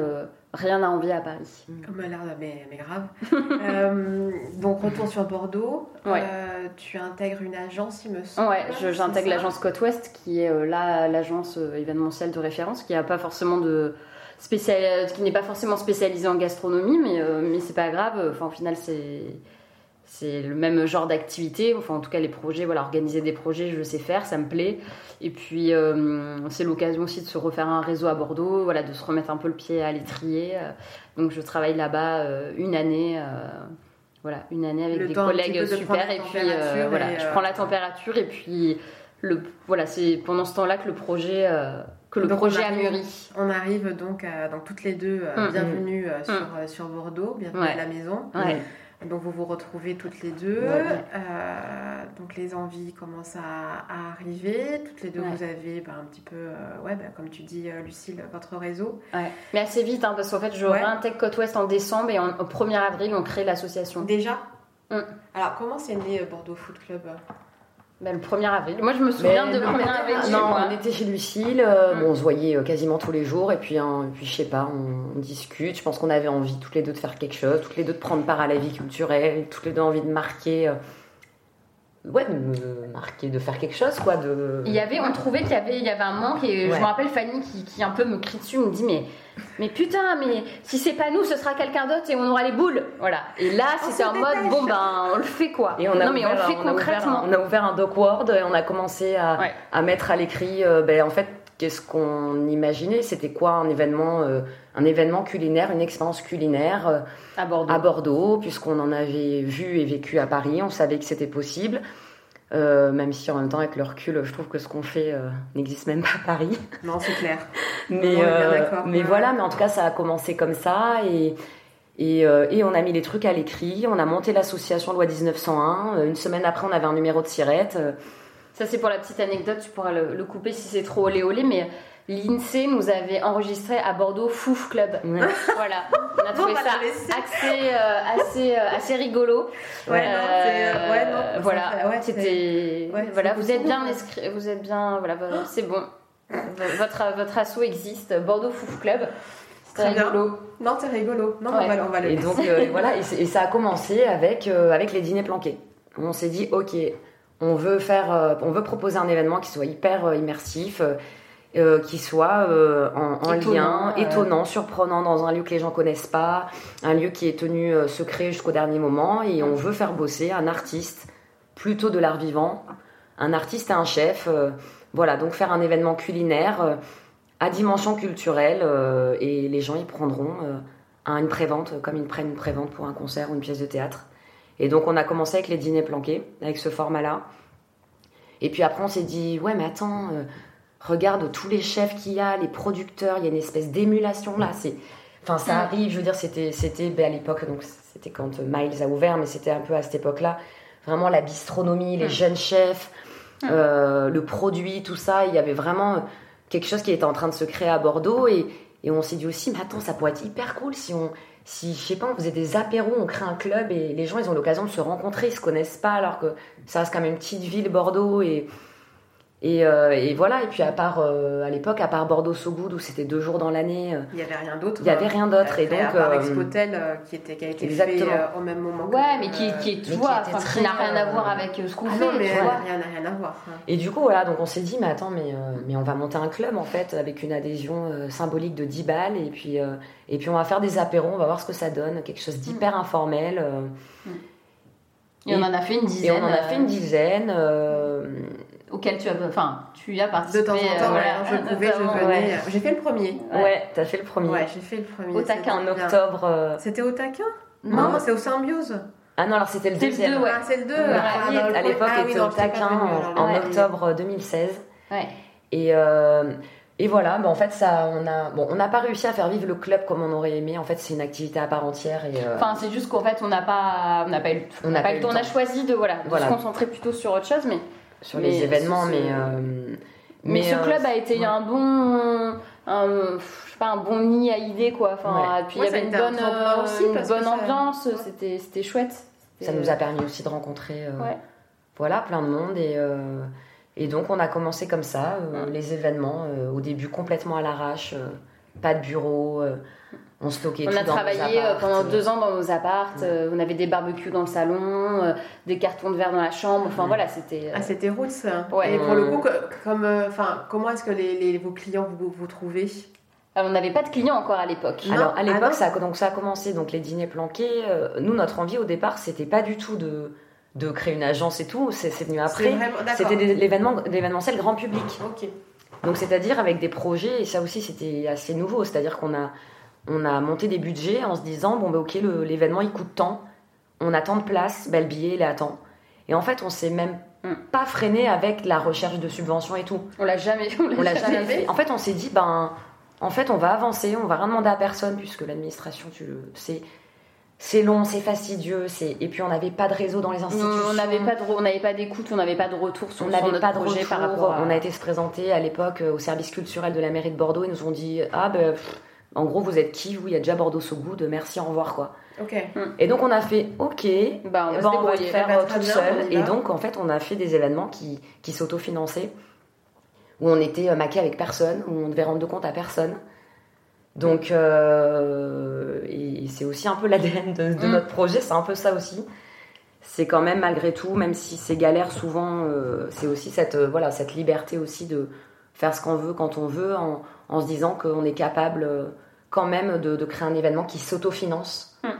rien à envier à Paris. Comme a l'air, mais, mais grave. euh, donc, retour sur Bordeaux. Euh, tu intègres une agence, il me semble. Ouais, j'intègre l'agence Côte Ouest, qui est euh, là l'agence euh, événementielle de référence, qui a pas forcément de spécial, qui n'est pas forcément spécialisée en gastronomie, mais mais c'est pas grave. Enfin, au final, c'est c'est le même genre d'activité. Enfin, en tout cas, les projets, voilà, organiser des projets, je le sais faire, ça me plaît. Et puis, euh, c'est l'occasion aussi de se refaire un réseau à Bordeaux, voilà, de se remettre un peu le pied à l'étrier. Donc, je travaille là-bas euh, une année. Euh, voilà, une année avec des collègues super. Et puis, voilà, je prends la température et puis, le, voilà, c'est pendant ce temps-là que le projet que le projet a mûri. On arrive donc dans toutes les deux, mm. bienvenue mm. sur, sur, Bordeaux, bienvenue à la maison. Ouais. Donc vous vous retrouvez toutes les deux. Euh, donc les envies commencent à, arriver. Toutes les deux, vous avez bah, un petit peu, euh, ouais, bah, comme tu dis, euh, Lucille, votre réseau. Mais assez vite, hein, parce qu'en fait, je réintègre Côte Ouest en décembre et au 1er avril, on crée l'association. Déjà? Mm. Alors comment c'est né Bordeaux Foot Club? Ben, le 1er avril. Moi, je me souviens de 1er avril. Non, on était chez Lucille. Euh, mm. on se voyait euh, quasiment tous les jours. Et puis, hein, puis je sais pas, on, discute. Je pense qu'on avait envie, toutes les deux, de faire quelque chose. Toutes les deux, de prendre part à la vie culturelle. Toutes les deux, envie de marquer. Euh, ouais, de marquer, de faire quelque chose, quoi. De... Il y avait, on trouvait qu'il y avait, il y avait un manque. Et je me rappelle Fanny qui, qui un peu me crie dessus, me dit, mais mais putain, mais si c'est pas nous, ce sera quelqu'un d'autre et on aura les boules. Voilà. Et là, c'était en mode, bon ben, on le fait quoi. Et on a non, mais on le fait concrètement. on a ouvert un doc Word et on a commencé à, à mettre à l'écrit, euh, ben, en fait, qu'est-ce qu'on imaginait? C'était quoi un événement, euh, un événement culinaire, une expérience culinaire euh, à Bordeaux, à Bordeaux puisqu'on en avait vu et vécu à Paris, on savait que c'était possible. Euh, même si en même temps, avec le recul, je trouve que ce qu'on fait euh, n'existe même pas à Paris. Non, c'est clair. mais euh, mais voilà, mais en tout cas, ça a commencé comme ça et, et, et on a mis les trucs à l'écrit. On a monté l'association Loi 1901. Une semaine après, on avait un numéro de sirette. Ça, c'est pour la petite anecdote. Tu pourras le, le couper si c'est trop olé olé, mais l'INSEE nous avait enregistré à Bordeaux Fouf Club. voilà, on a trouvé ça assez, euh, assez, euh, assez rigolo. Ouais, non, euh, ouais, non, voilà, c'était, voilà, vous êtes bien inscrit, vous êtes bien, voilà, c'est bon. Votre, votre asso existe, Bordeaux Fouf Club. C'est rigolo. Non, c'est rigolo. Non, on va, on va le Et donc, voilà, et, ça a commencé avec, avec les dîners planqués. on s'est dit, ok, on veut faire, on veut proposer un événement qui soit hyper immersif, euh, qui soit euh, en, lien, étonnant, surprenant dans un lieu que les gens connaissent pas, un lieu qui est tenu euh, secret jusqu'au dernier moment, et on veut faire bosser un artiste plutôt de l'art vivant, un artiste et un chef, voilà, donc faire un événement culinaire à dimension culturelle, et les gens y prendront une prévente, comme ils prennent une prévente pour un concert ou une pièce de théâtre. Et donc on a commencé avec les dîners planqués, avec ce format-là. Et puis après on s'est dit, ouais mais attends, regarde tous les chefs qu'il y a, les producteurs, il y a une espèce d'émulation là. C'est, enfin, ça mm. arrive. Je veux dire, c'était, c'était ben, à l'époque, donc c'était quand Miles a ouvert, mais c'était un peu à cette époque-là. Vraiment la bistronomie, les mm. jeunes chefs, mm. euh, le produit, tout ça. Il y avait vraiment quelque chose qui était en train de se créer à Bordeaux et, et on s'est dit aussi, mais attends, ça pourrait être hyper cool si on, si je sais pas, on faisait des apéros, on crée un club et les gens ils ont l'occasion de se rencontrer, ils se connaissent pas alors que ça reste quand même une petite ville Bordeaux et euh, et, voilà, et puis à part euh, à l'époque, à part Bordeaux So Good où c'était deux jours dans l'année, euh, il n'y avait rien d'autre. Il n'y avait rien d'autre, et donc à part Expotel qui était qui a été exactement. fait au même moment. Ouais, mais qui, qui est tu vois, qui n'a rien à voir avec ce qu'on ah fait. Non, mais rien, rien à voir. Et du coup voilà, donc on s'est dit mais attends, mais mais on va monter un club en fait avec une adhésion symbolique de 10 balles et puis et puis on va faire des apéros, on va voir ce que ça donne, quelque chose d'hyper mm. informel. Mm. Et, on en a fait une dizaine. Et on en a fait une dizaine auquel tu as, enfin, tu as participé. De temps en temps, euh, je pouvais, je venais. J'ai fait le premier. Ouais, t'as fait le premier. Ouais, j'ai fait le premier. Au taquin, en octobre. Euh, c'était au taquin? Non, c'est au symbiose. Ah non, alors c'était le deuxième. Le ouais. Ah, c'est le 2. à l'époque, ah, était au taquin en, octobre 2016. Ouais. Et, euh, et voilà, bah en fait, ça, on a, bon, on n'a pas réussi à faire vivre le club comme on aurait aimé. En fait, c'est une activité à part entière. Et, Enfin, c'est juste qu'en fait, on n'a pas, on n'a pas eu, on n'a pas, eu le temps. On a choisi de voilà, de se concentrer plutôt sur autre chose, mais sur les événements, mais. Euh, mais, ce euh, club a été un bon. Un, je sais pas, un bon nid à idées, quoi. Enfin, puis il y avait une bonne, aussi, une bonne ambiance, c'était, c'était chouette. Ça nous a permis aussi de rencontrer euh, voilà, plein de monde. Et, et donc, on a commencé comme ça, les événements, au début complètement à l'arrache, pas de bureau on stockait On a travaillé euh, pendant deux ans dans nos appartes. Euh, on avait des barbecues dans le salon, euh, des cartons de verre dans la chambre. Enfin voilà, c'était. Ah, c'était roots. Ouais. Et pour le coup, comme, enfin, comment est-ce que les, vos clients vous, vous trouvez on n'avait pas de clients encore à l'époque. Alors à l'époque, ah ça, donc, ça a commencé, donc les dîners planqués. nous, notre envie au départ, c'était pas du tout de, de créer une agence et tout. C'est venu après. C'était l'événement, l'événementiel grand public. Ok. Donc c'est-à-dire avec des projets, et ça aussi c'était assez nouveau. C'est-à-dire qu'on a on a monté des budgets en se disant bon ben ok l'événement il coûte tant, on a tant de places, ben, le billet il est à tant. Et en fait on s'est même mm. pas freiné avec la recherche de subventions et tout. On l'a jamais, on l'a jamais, fait. En fait on s'est dit ben en fait on va avancer, on va rien demander à personne puisque l'administration tu le sais c'est long, c'est fastidieux, c'est et puis on n'avait pas de réseau dans les institutions. on n'avait pas de on n'avait pas d'écoute, on n'avait pas de retour sur, on n'avait pas de projet par rapport. On a été se présenter à l'époque euh, au service culturel de la mairie de Bordeaux, ils nous ont dit ah ben en gros, vous êtes qui Vous, il y a déjà Bordeaux So Good, merci, au revoir, quoi. Ok. Et donc, on a fait, ok, bah, on, va, le faire euh, tout seul. Et donc, en fait, on a fait des événements qui, qui s'autofinançaient, où on était euh, maqué avec personne, où on devait rendre de compte à personne. Donc, euh, et c'est aussi un peu l'ADN de, mm. notre projet, c'est un peu ça aussi. C'est quand même, malgré tout, même si c'est galère souvent, c'est aussi cette, voilà, cette liberté aussi de faire ce qu'on veut quand on veut, en, en se disant qu'on est capable euh, quand même de, créer un événement qui s'autofinance. Hum.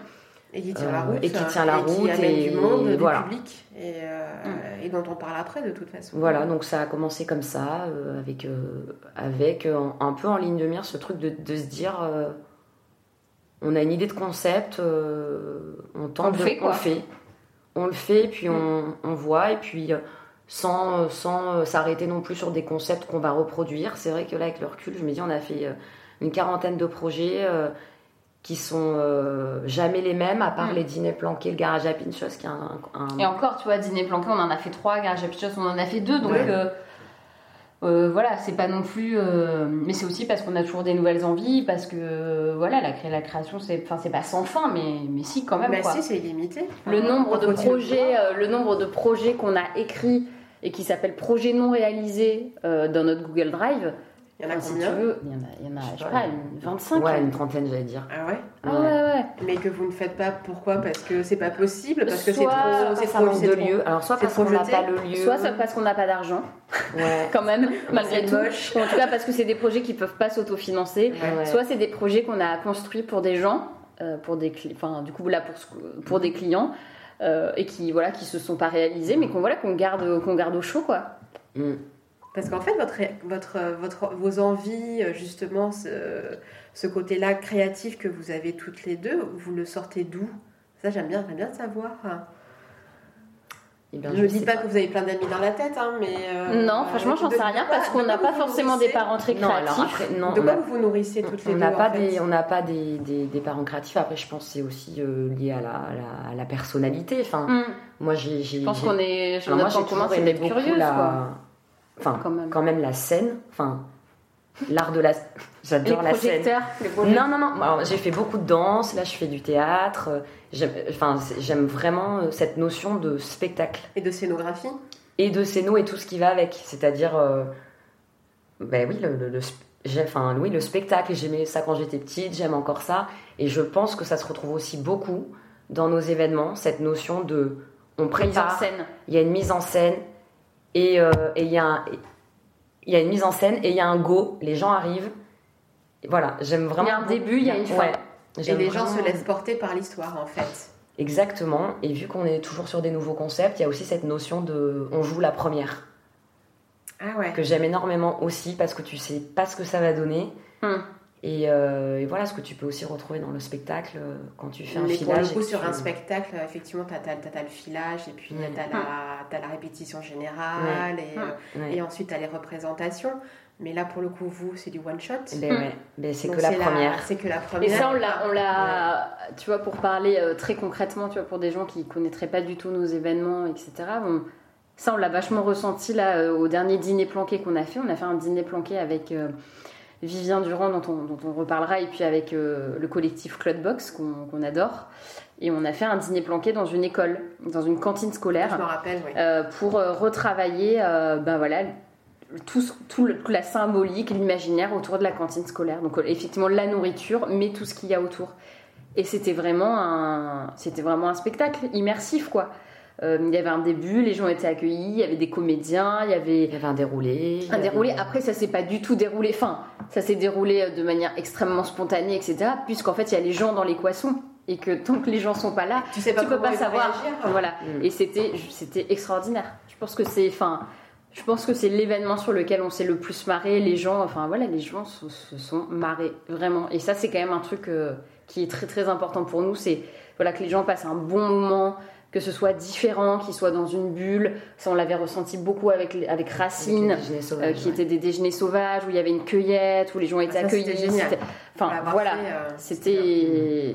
Et qui tient la route. et qui tient la route. Et, du monde, voilà. du public. Euh, hum. Et, dont on parle après, de toute façon. Voilà, donc ça a commencé comme ça, euh, avec, avec un peu en ligne de mire ce truc de, se dire on a une idée de concept, on tente on le fait, quoi. On le fait. On le fait, puis hum. on, on, voit, et puis sans, sans s'arrêter non plus sur des concepts qu'on va reproduire. C'est vrai que là, avec le recul, je me dis, on a fait euh, une quarantaine de projets euh, qui sont euh, jamais les mêmes, à part mm. les dîners planqués, le garage à Pinchos, qui est un, Et encore, tu vois, dîner planqué, on en a fait trois, garage à Pinchos, on en a fait deux, donc... voilà, c'est pas non plus, mais c'est aussi parce qu'on a toujours des nouvelles envies, parce que voilà, la, la création, c'est, enfin, c'est pas sans fin, mais, mais si quand même. Mais quoi. si, c'est illimité. le nombre de projets, le nombre de projets qu'on a écrits et qui s'appelle Projet non réalisé euh, dans notre Google Drive. Il y en a combien il, y en a, il y en a, je sais pas, une 25. Ouais, une trentaine, j'allais dire. Ah ouais Ah ouais, ouais, Mais que vous ne faites pas, pourquoi? Parce que c'est pas possible, parce que c'est trop, c'est trop, de lieu. Alors soit parce qu'on n'a pas le lieu, soit parce qu'on n'a pas d'argent. Ouais. quand même, malgré tout. Moche. en tout cas, parce que c'est des projets qui peuvent pas s'autofinancer. Soit c'est des projets qu'on a construits pour des gens, euh, pour des, enfin du coup là pour pour des clients. Euh, et qui voilà qui se sont pas réalisés mais qu'on voilà qu'on garde qu'on garde au chaud quoi mm. Parce qu'en fait, votre, votre, votre, vos envies, euh, justement, ce, ce côté-là créatif que vous avez toutes les deux, vous le sortez d'où? Ça, j'aime bien, bien savoir. Eh je ne dis pas, que vous avez plein d'amis dans la tête, hein, mais... Euh, non, franchement, j'en sais rien, parce qu'on n'a pas forcément des parents très créatifs. Non, de quoi vous vous nourrissez toutes les on deux n'a pas, des, on n'a pas des, des, parents créatifs. Après, je pense que c'est aussi euh, lié à la, à la, personnalité. Enfin, mm. moi, j'ai... Je pense qu'on est... Alors, moi, j'ai toujours aimé beaucoup la... Enfin, quand même. la scène. Enfin, l'art de la. J'adore la scène. non, non, non. J'ai fait beaucoup de danse. Là, je fais du théâtre. Enfin, j'aime vraiment euh, cette notion de spectacle. Et de scénographie? Et de scéno et tout ce qui va avec. C'est-à-dire, euh, ben oui, le, le, enfin, oui, le spectacle. J'aimais ça quand j'étais petite. J'aime encore ça. Et je pense que ça se retrouve aussi beaucoup dans nos événements. Cette notion de, on prépare. scène. Il y a une mise en scène euh, et il y, a y a une mise en scène et il y a un go, les gens arrivent. voilà, j'aime vraiment. Il y a un début, il y a une fin. et les gens se laissent porter par l'histoire en fait. Exactement, et vu qu'on est toujours sur des nouveaux concepts, il y a aussi cette notion de on joue la première. Ah ouais. Que j'aime énormément aussi parce que tu sais pas ce que ça va donner. Hum. Euh, et, voilà ce que tu peux aussi retrouver dans le spectacle euh, quand tu fais un filage. Pour le coup, sur un spectacle, effectivement, tu as, le filage et puis tu as, la répétition générale et, et, ensuite tu as les représentations. Mais là, pour le coup, vous, c'est du one shot. Ben, ouais. Ben, c'est que la première. C'est que la première. Et ça, on l'a, tu vois, pour parler euh, très concrètement, tu vois, pour des gens qui connaîtraient pas du tout nos événements, etc. Bon, ça, on l'a vachement ressenti là au dernier dîner planqué qu'on a fait. On a fait un dîner planqué avec Vivien Durand, dont on, dont on reparlera, et puis avec euh, le collectif Cloudbox, qu'on adore. Et on a fait un dîner planqué dans une école, dans une cantine scolaire. Je me rappelle, oui. Euh, pour euh, retravailler ben voilà, tout, tout la symbolique, l'imaginaire autour de la cantine scolaire. Donc effectivement la nourriture, mais tout ce qu'il y a autour. Et c'était vraiment un, c'était vraiment un spectacle immersif, quoi. Euh, il y avait un début, les gens étaient accueillis, il y avait des comédiens, il y avait, il y avait un déroulé. Un déroulé. Après, ça s'est pas du tout déroulé. Enfin, ça s'est déroulé euh, de manière extrêmement spontanée, etc. Puisqu'en fait, il y a les gens dans l'équation et que tant que les gens sont pas là, tu, sais pas peux pas savoir. Voilà. Mm. Et c'était, c'était extraordinaire. Je pense que c'est, enfin, je pense que c'est l'événement sur lequel on s'est le plus marré. Les gens, enfin voilà, les gens se, sont marrés vraiment. Et ça, c'est quand même un truc euh, qui est très très important pour nous. C'est voilà que les gens passent un bon moment que ce soit différent, qu'ils soient dans une bulle. Ça, on l'avait ressenti beaucoup avec, avec Racine, euh, qui étaient des déjeuners sauvages, où il y avait une cueillette, où les gens étaient ah, accueillis. Enfin, voilà, euh, c'était.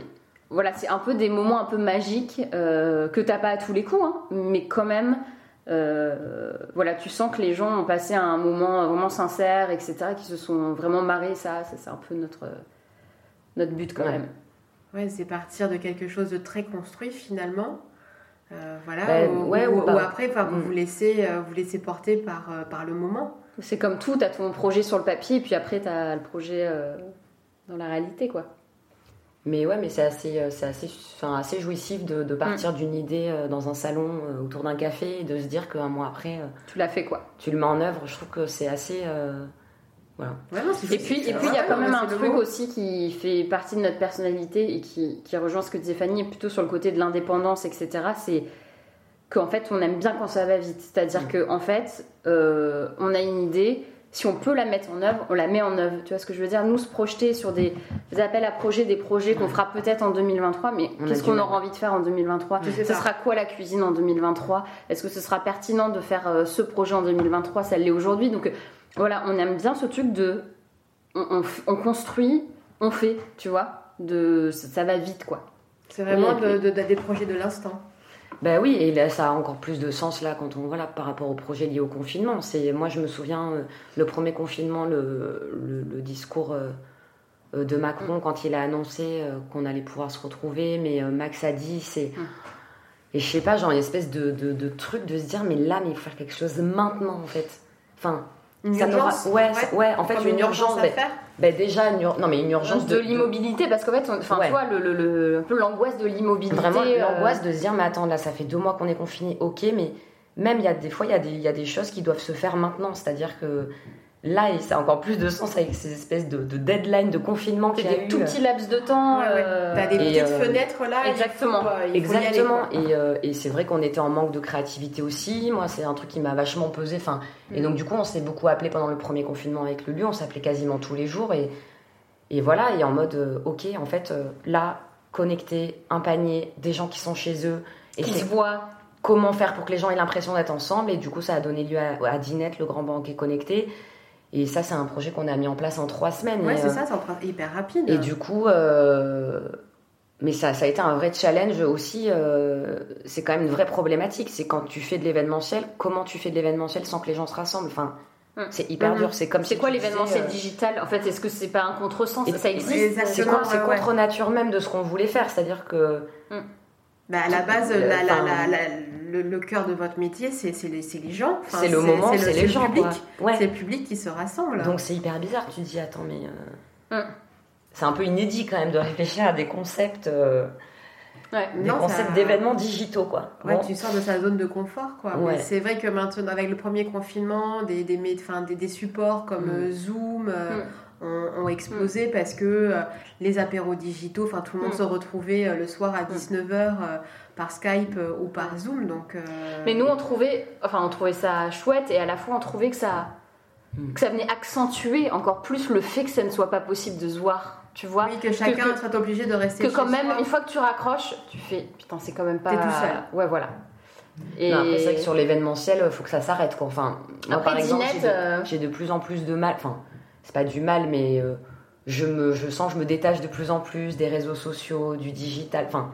Voilà, c'est un peu des moments un peu magiques euh, que t'as pas à tous les coups, hein, mais quand même, voilà, tu sens que les gens ont passé un moment vraiment sincère, etc., qui se sont vraiment marrés. Ça, c'est un peu notre, notre but quand même. Ouais, c'est partir de quelque chose de très construit finalement euh, voilà, ben, ou, après, vous, mm. vous, laissez, euh, vous laissez porter par, euh, par le moment. C'est comme tout, tu as ton projet sur le papier, et puis après, tu as le projet dans la réalité, quoi. Mais ouais, mais c'est assez, c'est assez, enfin, assez jouissif de, de partir mm. d'une idée dans un salon autour d'un café et de se dire qu'un mois après. tu l'as fait, quoi. Tu le mets en œuvre. Je trouve que c'est assez. Voilà. et puis, et puis il y a quand même un truc aussi qui fait partie de notre personnalité et qui, qui rejoint ce que disait Fanny, plutôt sur le côté de l'indépendance, etc. C'est qu'en fait, on aime bien quand ça va vite. C'est-à-dire mm. qu'en en fait, euh, on a une idée, si on peut la mettre en œuvre, on la met en œuvre. Tu vois ce que je veux dire? Nous, se projeter sur des, appels à projets, des projets qu'on fera peut-être en 2023, mais qu'est-ce qu'on aura envie de faire en 2023 Ce sera quoi la cuisine en 2023 Est-ce que ce sera pertinent de faire euh, ce projet en 2023 Ça l'est aujourd'hui. Donc voilà, on aime bien ce truc de. On, construit, on fait, tu vois. De, ça, va vite, quoi. C'est vraiment des projets de l'instant. Ben oui, et là, ça a encore plus de sens là quand on voilà par rapport aux projets liés au confinement. C'est moi je me souviens euh, le premier confinement, le, discours euh, euh, de Macron quand il a annoncé qu'on allait pouvoir se retrouver, mais Max a dit c'est hum. et je sais pas genre une espèce de, de, truc de se dire mais là mais il faut faire quelque chose maintenant en fait. Enfin Une urgence ouais, ouais, en fait, une, urgence. à faire ben déjà, une non, mais une urgence de, l'immobilité, parce qu'en fait, enfin, tu vois, le, le, un peu l'angoisse de l'immobilité. Vraiment, euh, l'angoisse de se dire, mais attends, là, ça fait deux mois qu'on est confiné, ok, mais même, il y a des fois, il y, a des, il y a des choses qui doivent se faire maintenant. C'est-à-dire que là, ça a encore plus de sens avec ces espèces de, de deadline, de confinement qu'il y a des tout petits laps de temps. Ouais, euh, T'as des petites euh, fenêtres là. Exactement. exactement. et, euh, et c'est vrai qu'on était en manque de créativité aussi. Moi, c'est un truc qui m'a vachement pesé. Enfin, Et mm. donc, du coup, on s'est beaucoup appelé pendant le premier confinement avec le lieu. On s'appelait quasiment tous les jours. Et, et voilà, et en mode, ok, en fait, là, connecté, un panier, des gens qui sont chez eux. Et qui se voient comment faire pour que les gens aient l'impression d'être ensemble. Et du coup, ça a donné lieu à, à Dinette, le grand banquet connecté. Et ça, c'est un projet qu'on a mis en place en trois semaines. Ouais, c'est euh, ça, c'est hyper rapide. Et du coup, euh, mais ça, ça a été un vrai challenge aussi. Euh, c'est quand même une vraie problématique. C'est quand tu fais de l'événementiel, comment tu fais de l'événementiel sans que les gens se rassemblent Enfin, hum. c'est hyper dur. C'est comme. C'est quoi l'événementiel digital? En fait, est-ce que c'est pas un contresens? Ça existe? C'est contre nature même de ce qu'on voulait faire. C'est-à-dire que. Hum. Bah, à la base, la, la, la, le, cœur de votre métier, c'est les, les, gens. c'est le moment, c'est les gens. C'est le public qui se rassemble. Donc c'est hyper bizarre. Tu te dis, attends, mais. Euh, mm. C'est un peu inédit quand même de réfléchir à des concepts. Euh, des concepts d'événements digitaux, quoi. Ouais, tu sors de sa zone de confort, quoi. C'est vrai que maintenant, avec le premier confinement, des, des, des, des supports comme mm. euh, Zoom, mm. Ont, explosé parce que les apéros digitaux, enfin tout le monde se retrouvait le soir à 19h par Skype euh, ou par Zoom. Donc, euh, Mais nous, on trouvait, enfin, on trouvait ça chouette et à la fois, on trouvait que ça, que ça venait accentuer encore plus le fait que ça ne soit pas possible de se voir. Tu vois Oui, que chacun soit obligé de rester. Que quand même, une fois que tu raccroches, tu fais putain, c'est quand même pas. T'es tout seul. Ouais, voilà. Et c'est vrai que sur l'événementiel, il faut que ça s'arrête. Quoi. Enfin, moi, par exemple, euh, j'ai de, plus en plus de mal. Enfin, c'est pas du mal, mais je, me, je sens que je me détache de plus en plus des réseaux sociaux, du digital. Enfin,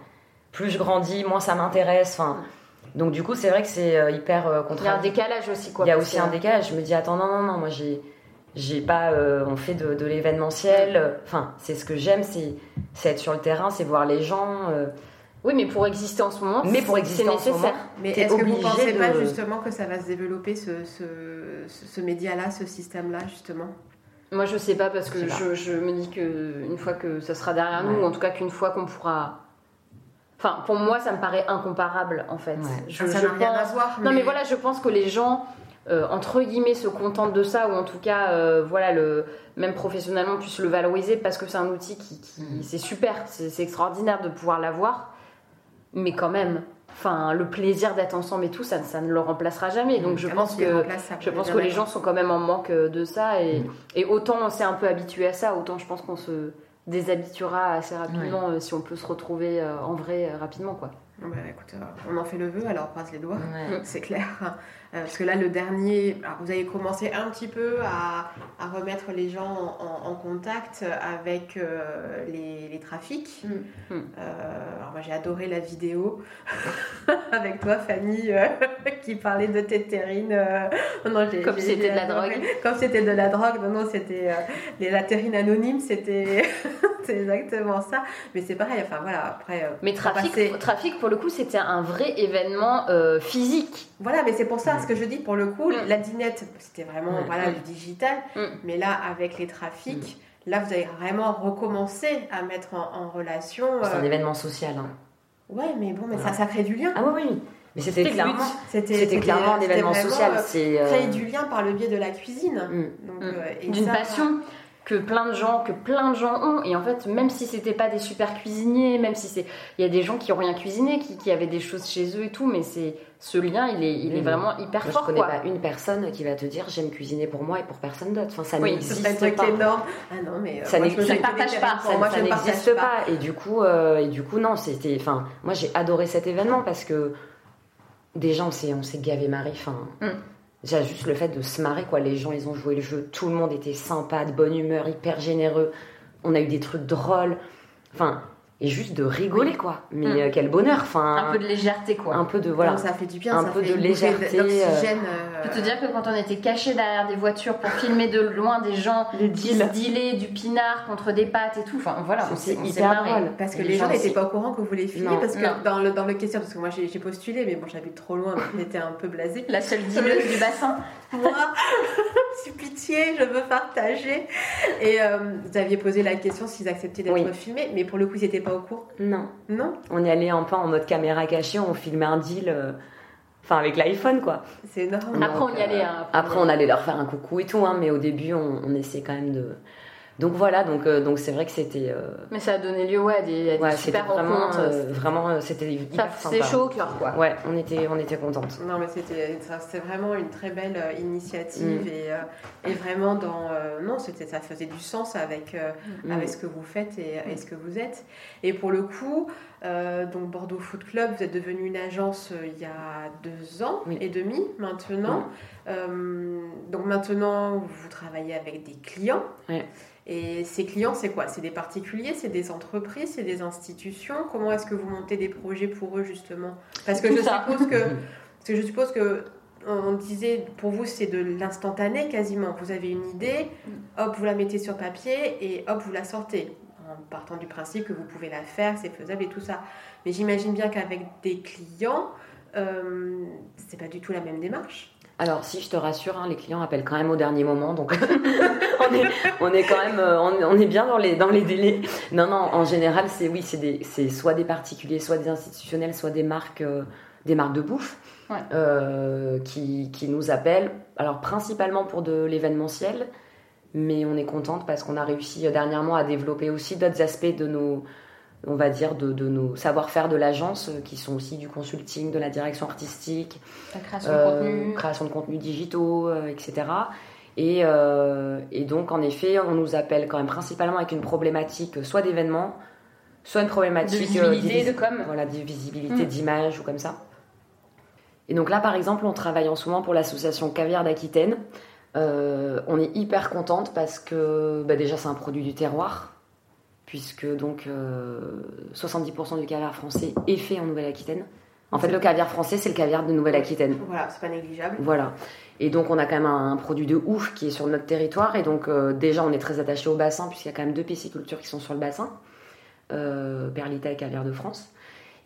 plus je grandis, moins ça m'intéresse. Enfin, donc du coup, c'est vrai que c'est euh, hyper euh, Il y a un décalage aussi, quoi. Il y a aussi un décalage. Je me dis, attends, non, non, non, moi j'ai, j'ai pas, euh, on fait de, l'événementiel. Enfin, c'est ce que j'aime, c'est, c'est être sur le terrain, c'est voir les gens. Oui, mais pour exister en ce moment, mais pour exister c'est nécessaire. mais est-ce que vous pensez pas justement que ça va se développer ce, ce, ce média-là, ce système-là, justement? Moi, je sais pas parce que je, je, me dis que une fois que ça sera derrière nous, ou en tout cas qu'une fois qu'on pourra Enfin, pour moi, ça me paraît incomparable en fait. Je, ça n'a rien à voir. Non, mais voilà, je pense que les gens, euh, entre guillemets, se contentent de ça, ou en tout cas, euh, voilà, le, même professionnellement, puissent le valoriser parce que c'est un outil qui, mm. c'est super, c'est extraordinaire de pouvoir l'avoir. Mais quand même, enfin, le plaisir d'être ensemble et tout, ça, ça ne le remplacera jamais. Donc, je pense que, je pense que les gens sont quand même en manque de ça. Et, mm. et autant on s'est un peu habitué à ça, autant je pense qu'on se déshabituera assez rapidement euh, si on peut se retrouver euh, en vrai euh, rapidement quoi. Bah, écoute, on en fait le vœu, alors passe les doigts, c'est clair. Euh, parce que là, le dernier, vous avez commencé un petit peu à, à remettre les gens en, contact avec euh, les, les, trafics. Mm. Euh, alors moi, j'ai adoré la vidéo avec toi, Fanny, qui parlait de tétérine. non, Comme c'était de la drogue. Comme c'était de la drogue. Non, non, c'était la terrine anonyme, c'était exactement ça. Mais c'est pareil, enfin voilà, après. Mais trafic, trafic, pour le coup, c'était un vrai événement physique. Voilà, mais c'est pour ça ce que je dis pour le coup, mm. la dinette, c'était vraiment voilà, le digital, mm. mais là, avec les trafics, mm. là, vous avez vraiment recommencé à mettre en, relation. C'est un euh, événement social. Hein. Ouais, mais bon, mais ça, ça crée du lien. Ah oui, oui. Mais c'était clairement, c'était clairement un événement social. Euh, c'est euh, créer du lien par le biais de la cuisine. D'une passion que plein de gens que plein de gens ont. Et en fait même si c'était pas des super cuisiniers même si c'est il y a des gens qui ont rien cuisiné qui, qui avaient des choses chez eux et tout mais c'est ce lien il est, il est vraiment hyper fort je connais pas une personne qui va te dire j'aime cuisiner pour moi et pour personne d'autre. Enfin ça n'existe pas. ah non mais euh, ça n'existe pas, ça, n'existe pas. et du coup euh, et du coup non c'était enfin moi j'ai adoré cet événement parce que déjà on s'est on s'est gavé Marie enfin mm. Déjà, juste le fait de se marrer, quoi. Les gens, ils ont joué le jeu. Tout le monde était sympa, de bonne humeur, hyper généreux. On a eu des trucs drôles. Enfin, et juste de rigoler quoi. Mais mm. euh, quel bonheur enfin un peu de légèreté quoi. un peu de voilà. Ça fait du bien un peu de légèreté euh. je peux te dire que quand on était caché derrière des voitures pour filmer de loin des gens qui se dealaient du pinard contre des pâtes et tout enfin voilà c'est hyper drôle. Parce que les, gens n'étaient pas au courant que vous les filmer parce que dans le dans le question parce que moi j'ai postulé mais bon j'habite trop loin j'étais un peu blasée la seule dealeuse du bassin. Moi oh, pitié, je veux partager. Et euh, vous aviez posé la question s'ils acceptaient d'être filmés, mais pour le coup, ils n'étaient pas au cours Non. Non On y allait un peu en mode caméra cachée, on filmait un deal. Euh, enfin, avec l'iPhone, quoi. C'est énorme. Après, on y allait. Hein, après, on allait leur faire un coucou et tout, hein, mais au début, on, on essayait quand même de, donc voilà, donc euh, donc c'est vrai que c'était. Euh, Mais ça a donné lieu ouais, à des, à des super vraiment, rencontres. Euh, vraiment, c'était hyper C'est chaud au cœur, quoi. Ouais, on était on était contentes. Non, mais c'était c'était vraiment une très belle initiative mm. et, et vraiment dans non, c'était ça faisait du sens avec mm. avec ce que vous faites et, et, ce que vous êtes. Et pour le coup, donc Bordeaux Foot Club, vous êtes devenu une agence il y a deux ans et demi maintenant. donc maintenant, vous travaillez avec des clients. Et ces clients, c'est quoi? C'est des particuliers, c'est des entreprises, c'est des institutions? Comment est-ce que vous montez des projets pour eux justement? Parce que je suppose que, parce que je suppose que on disait pour vous c'est de l'instantané quasiment. Vous avez une idée, hop vous la mettez sur papier et hop vous la sortez en partant du principe que vous pouvez la faire, c'est faisable et tout ça. Mais j'imagine bien qu'avec des clients, euh, c'est pas du tout la même démarche. Alors, si je te rassure, hein, les clients appellent quand même au dernier moment, donc on, est, on est quand même, euh, on, est bien dans les, dans les délais. Non, non, en général, c'est oui, c'est soit des particuliers, soit des institutionnels, soit des marques, euh, des marques de bouffe euh, qui, qui, nous appellent. Alors, principalement pour de l'événementiel, mais on est contente parce qu'on a réussi dernièrement à développer aussi d'autres aspects de nos on va dire, de, nos savoir-faire de l'agence, euh, qui sont aussi du consulting, de la direction artistique, la création, de, contenu. Euh, création de contenus digitaux, euh, etc. Et, et, donc, en effet, on nous appelle quand même principalement avec une problématique soit d'événement, soit une problématique de visibilité, de com. Voilà, de visibilité, mm. d'image ou comme ça. Et donc là, par exemple, on travaille en ce moment pour l'association Caviar d'Aquitaine. On est hyper contente parce que bah, déjà, c'est un produit du terroir puisque donc 70% euh, du caviar français est fait en Nouvelle-Aquitaine. En fait, le caviar français, c'est le caviar de Nouvelle-Aquitaine. Voilà, c'est pas négligeable. Voilà. Et donc, on a quand même un, produit de ouf qui est sur notre territoire. Et donc, euh, déjà, on est très attaché au bassin, puisqu'il y a quand même deux piscicultures qui sont sur le bassin euh, Perlita et Caviar de France.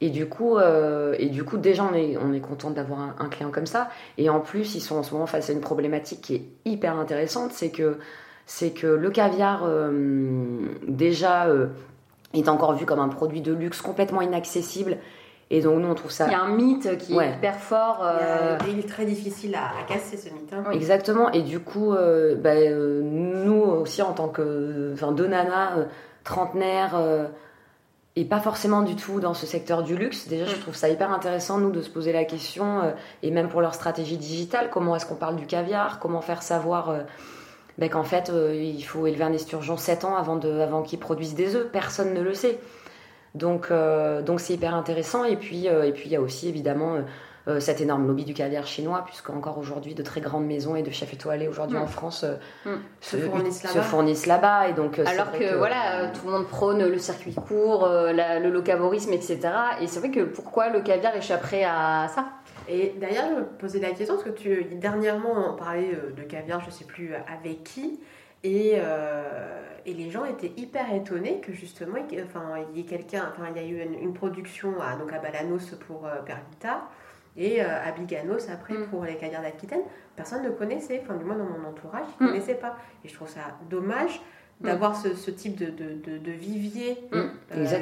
Et du coup, et du coup déjà, on est, on est content d'avoir un, un, client comme ça. Et en plus, ils sont en ce moment face à une problématique qui est hyper intéressante c'est que c'est que le caviar, euh, déjà, euh, est encore vu comme un produit de luxe complètement inaccessible. Et donc, nous, on trouve ça. Il y a un mythe qui est hyper fort. Euh, il, est très difficile à, casser, ce mythe. Hein. Exactement. Et du coup, bah, nous aussi, en tant que enfin, deux nanas trentenaires, et pas forcément du tout dans ce secteur du luxe. Déjà, je mm. trouve ça hyper intéressant, nous, de se poser la question, et même pour leur stratégie digitale, comment est-ce qu'on parle du caviar, comment faire savoir ben, qu'en fait, euh, il faut élever un esturgeon 7 ans avant, de, avant qu'il produise des œufs? Personne ne le sait. Donc, euh, donc c'est hyper intéressant. Et puis, euh, et puis, il y a aussi évidemment cet énorme lobby du caviar chinois, puisque encore aujourd'hui, de très grandes maisons et de chefs étoilés aujourd'hui en France se, fournissent là-bas. et donc, Alors que, voilà, tout le monde prône le circuit court, le locavorisme, etc. Et c'est vrai que pourquoi le caviar échapperait à ça? Et d'ailleurs, je me posais la question, parce que tu, dernièrement, on parlait euh, de caviar, je ne sais plus avec qui, et, euh, et, les gens étaient hyper étonnés que justement, enfin, il y ait quelqu'un, enfin, il y a eu une, production à, donc à Balanos pour euh, Pervita, et à Biganos après mm. pour les caviars d'Aquitaine. Personne ne connaissait, enfin, du moins dans mon entourage, ils ne mm. connaissaient pas. Et je trouve ça dommage mm. d'avoir ce, ce, type de, de, de, vivier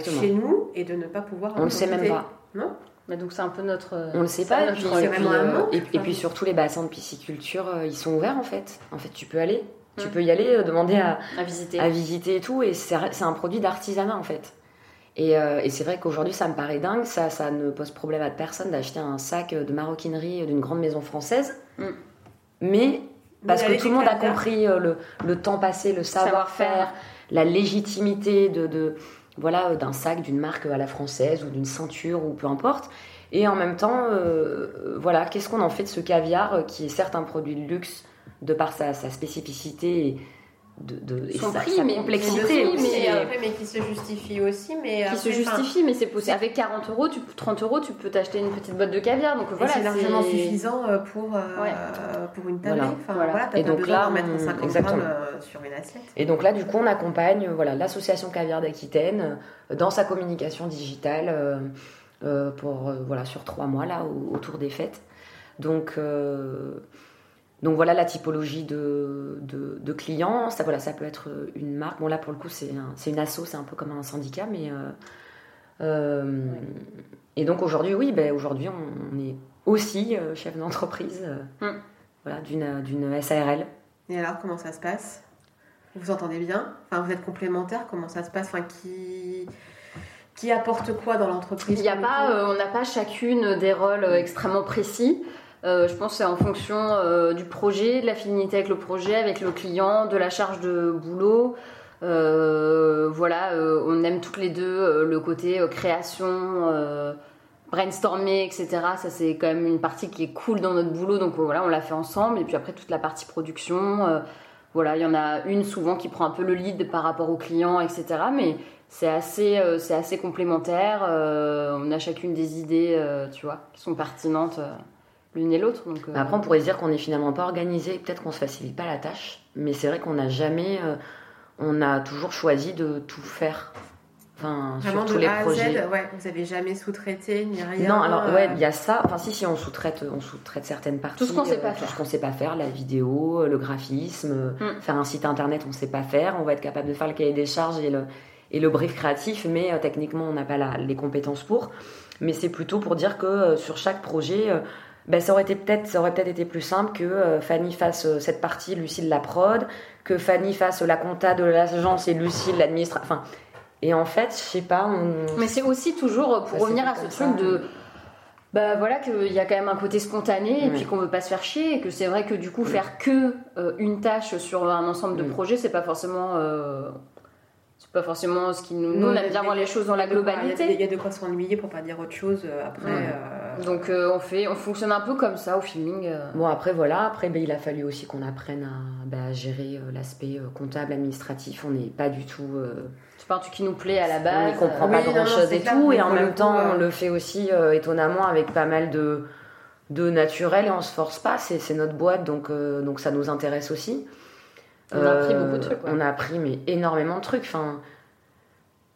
chez nous et de ne pas pouvoir. On ne sait même pas. Non? Donc c'est un peu notre. On ne le sait pas. Et puis, euh, et, puis, surtout les bassins de pisciculture, euh, ils sont ouverts en fait. En fait, tu peux aller. Tu peux y aller, euh, demander à, à, visiter. à visiter et tout. Et c'est un produit d'artisanat en fait. Et, et c'est vrai qu'aujourd'hui, ça me paraît dingue. Ça, ça ne pose problème à personne d'acheter un sac de maroquinerie d'une grande maison française. Mm. Mais parce que tout le monde a compris le, le, temps passé, le savoir-faire, la légitimité de, de voilà, euh, d'un sac, d'une marque à la française ou d'une ceinture ou peu importe. Et en même temps, euh, voilà, qu'est-ce qu'on en fait de ce caviar euh, qui est certes un produit de luxe de par sa, sa spécificité et de, de Son prix, mais complexité mais, après, mais qui se justifie aussi. Mais qui se justifie, mais c'est possible. Avec 40 euros, tu, 30 euros, tu peux t'acheter une petite boîte de caviar. Donc voilà, c'est largement suffisant euh, pour, euh, pour une tablée. Voilà. Enfin, voilà. et donc là, mettre 50 grammes euh, sur une assiette. Et donc là, du coup, on accompagne voilà l'association Caviar d'Aquitaine dans sa communication digitale pour voilà sur trois mois là autour des fêtes. Donc donc voilà la typologie de, de, clients. Ça, voilà, ça peut être une marque. Bon là pour le coup c'est une asso, c'est un peu comme un syndicat, mais et donc aujourd'hui oui, ben, aujourd'hui on, est aussi chef d'entreprise mm. voilà, d'une, d'une SARL. Et alors comment ça se passe? Vous vous entendez bien? Enfin vous êtes complémentaires Comment ça se passe? Enfin qui qui apporte quoi dans l'entreprise? Il y a pas, on n'a pas chacune des rôles extrêmement précis. Euh, je pense que c'est en fonction euh, du projet, de l'affinité avec le projet, avec le client, de la charge de boulot. Euh, voilà, on aime toutes les deux le côté création, brainstormer, etc. Ça, c'est quand même une partie qui est cool dans notre boulot. Donc voilà, on l'a fait ensemble. Et puis après, toute la partie production. voilà, il y en a une souvent qui prend un peu le lead par rapport au client, etc. Mais c'est assez, c'est assez complémentaire. on a chacune des idées, tu vois, qui sont pertinentes l'une et l'autre. Donc, euh, Après, on pourrait se dire qu'on n'est finalement pas organisé, peut-être qu'on se facilite pas la tâche, mais c'est vrai qu'on n'a jamais, euh, on a toujours choisi de tout faire. Enfin, sur tous les projets. ouais, vous avez jamais sous-traité ni rien. Non, alors ouais, euh. il y a ça. Enfin, si, si, on sous-traite, on sous-traite certaines parties. Tout ce qu'on sait pas faire. Tout ce qu'on sait pas faire, la vidéo, le graphisme, mm. faire un site internet, on sait pas faire. On va être capable de faire le cahier des charges et le et le brief créatif, mais techniquement, on n'a pas la, les compétences pour. Mais c'est plutôt pour dire que sur chaque projet ben, ça aurait été peut-être ça aurait peut-être été plus simple que euh, Fanny fasse euh, cette partie, Lucille la prod, que Fanny fasse la compta de l'agence et Lucille l'administration. Enfin, et en fait, je sais pas. Mais c'est aussi toujours pour revenir à ce truc de. Bah voilà qu'il y a quand même un côté spontané et puis qu'on veut pas se faire chier et que c'est vrai que du coup faire que euh, une tâche sur un ensemble de projets c'est pas forcément pas forcément ce qui nous nous on aime bien voir les choses dans la globalité il y, a de quoi s'ennuyer pour pas dire autre chose après donc euh, on fait, on fonctionne un peu comme ça au feeling. Euh. Bon après voilà, après ben, il a fallu aussi qu'on apprenne à, ben, gérer euh, l'aspect comptable, administratif. On n'est pas du tout. C'est pas un truc qui nous plaît à la base. On ne comprend pas grand chose et tout, et en même temps on le fait aussi étonnamment avec pas mal de de naturel et on se force pas. C'est notre boîte donc donc ça nous intéresse aussi. On a appris beaucoup de trucs. On a appris mais énormément de trucs. Enfin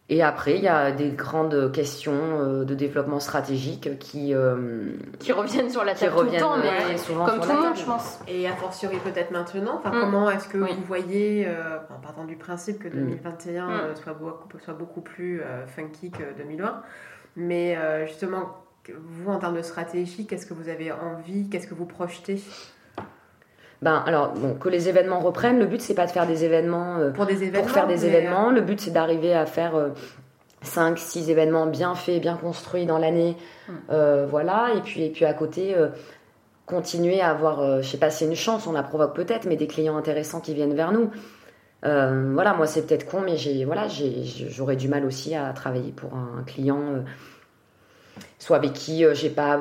et après, il y a des grandes questions euh, de développement stratégique qui euh, qui reviennent sur la table tout le temps, mais souvent comme tout le monde, je pense. Et a fortiori peut-être maintenant. Enfin, mm. comment est-ce que vous voyez, euh, en partant du principe que 2021 mm. mm. soit, beaucoup, soit beaucoup plus funky que 2020, mais justement, vous en termes de stratégie, qu'est-ce que vous avez envie, qu'est-ce que vous projetez? Ben, alors, bon, que les événements reprennent. Le but, c'est pas de faire des événements, euh, pour, des événements, pour faire des événements. Le but, c'est d'arriver à faire 5, euh, 6 événements bien faits, bien construits dans l'année. Hmm. Euh, voilà. Et puis, et puis à côté, continuer à avoir, je sais pas si c'est une chance, on la provoque peut-être, mais des clients intéressants qui viennent vers nous. voilà, moi, c'est peut-être con, mais j'ai, voilà, j'aurais du mal aussi à travailler pour un client soit avec qui euh, j'ai pas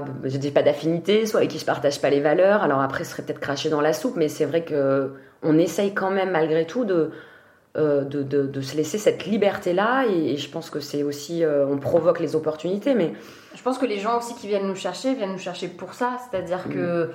pas d'affinité, soit avec qui je partage pas les valeurs. Alors après, ce serait peut-être cracher dans la soupe, mais c'est vrai que on essaye quand même malgré tout de euh, de, de, se laisser cette liberté-là et, je pense que c'est aussi euh, on provoque les opportunités mais je pense que les gens aussi qui viennent nous chercher viennent nous chercher pour ça c'est-à-dire que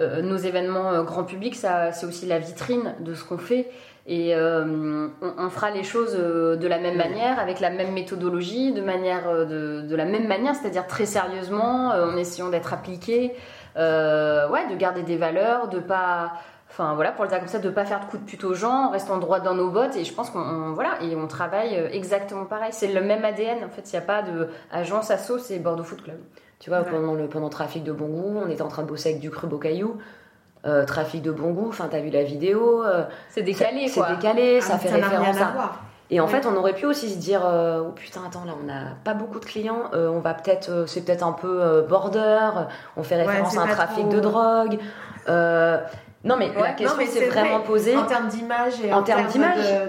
mm. nos événements grand public ça c'est aussi la vitrine de ce qu'on fait et euh, on, fera les choses euh, de la même manière, avec la même méthodologie, de, manière, euh, de, la même manière, c'est-à-dire très sérieusement, en essayant d'être appliqué, ouais, de garder des valeurs, de pas enfin voilà pour le dire comme ça de pas faire de coups de pute aux gens en restant droit dans nos bottes. Et je pense qu'on voilà et on travaille exactement pareil. C'est le même ADN en fait. Il n'y a pas de agence asso c'est Bordeaux Foot Club. Tu vois pendant le pendant trafic de bon goût on était en train de bosser avec du cru caillou euh, trafic de bon goût, enfin t'as vu la vidéo. Euh, c'est décalé quoi. C'est décalé, ça ah, fait référence à. Et en fait, on aurait pu aussi se dire, euh, oh putain, attends, là, on n'a pas beaucoup de clients, on va peut-être, c'est peut-être un peu border, on fait référence à un trafic de drogue. non, mais la question s'est vraiment posée. En termes d'image et en, termes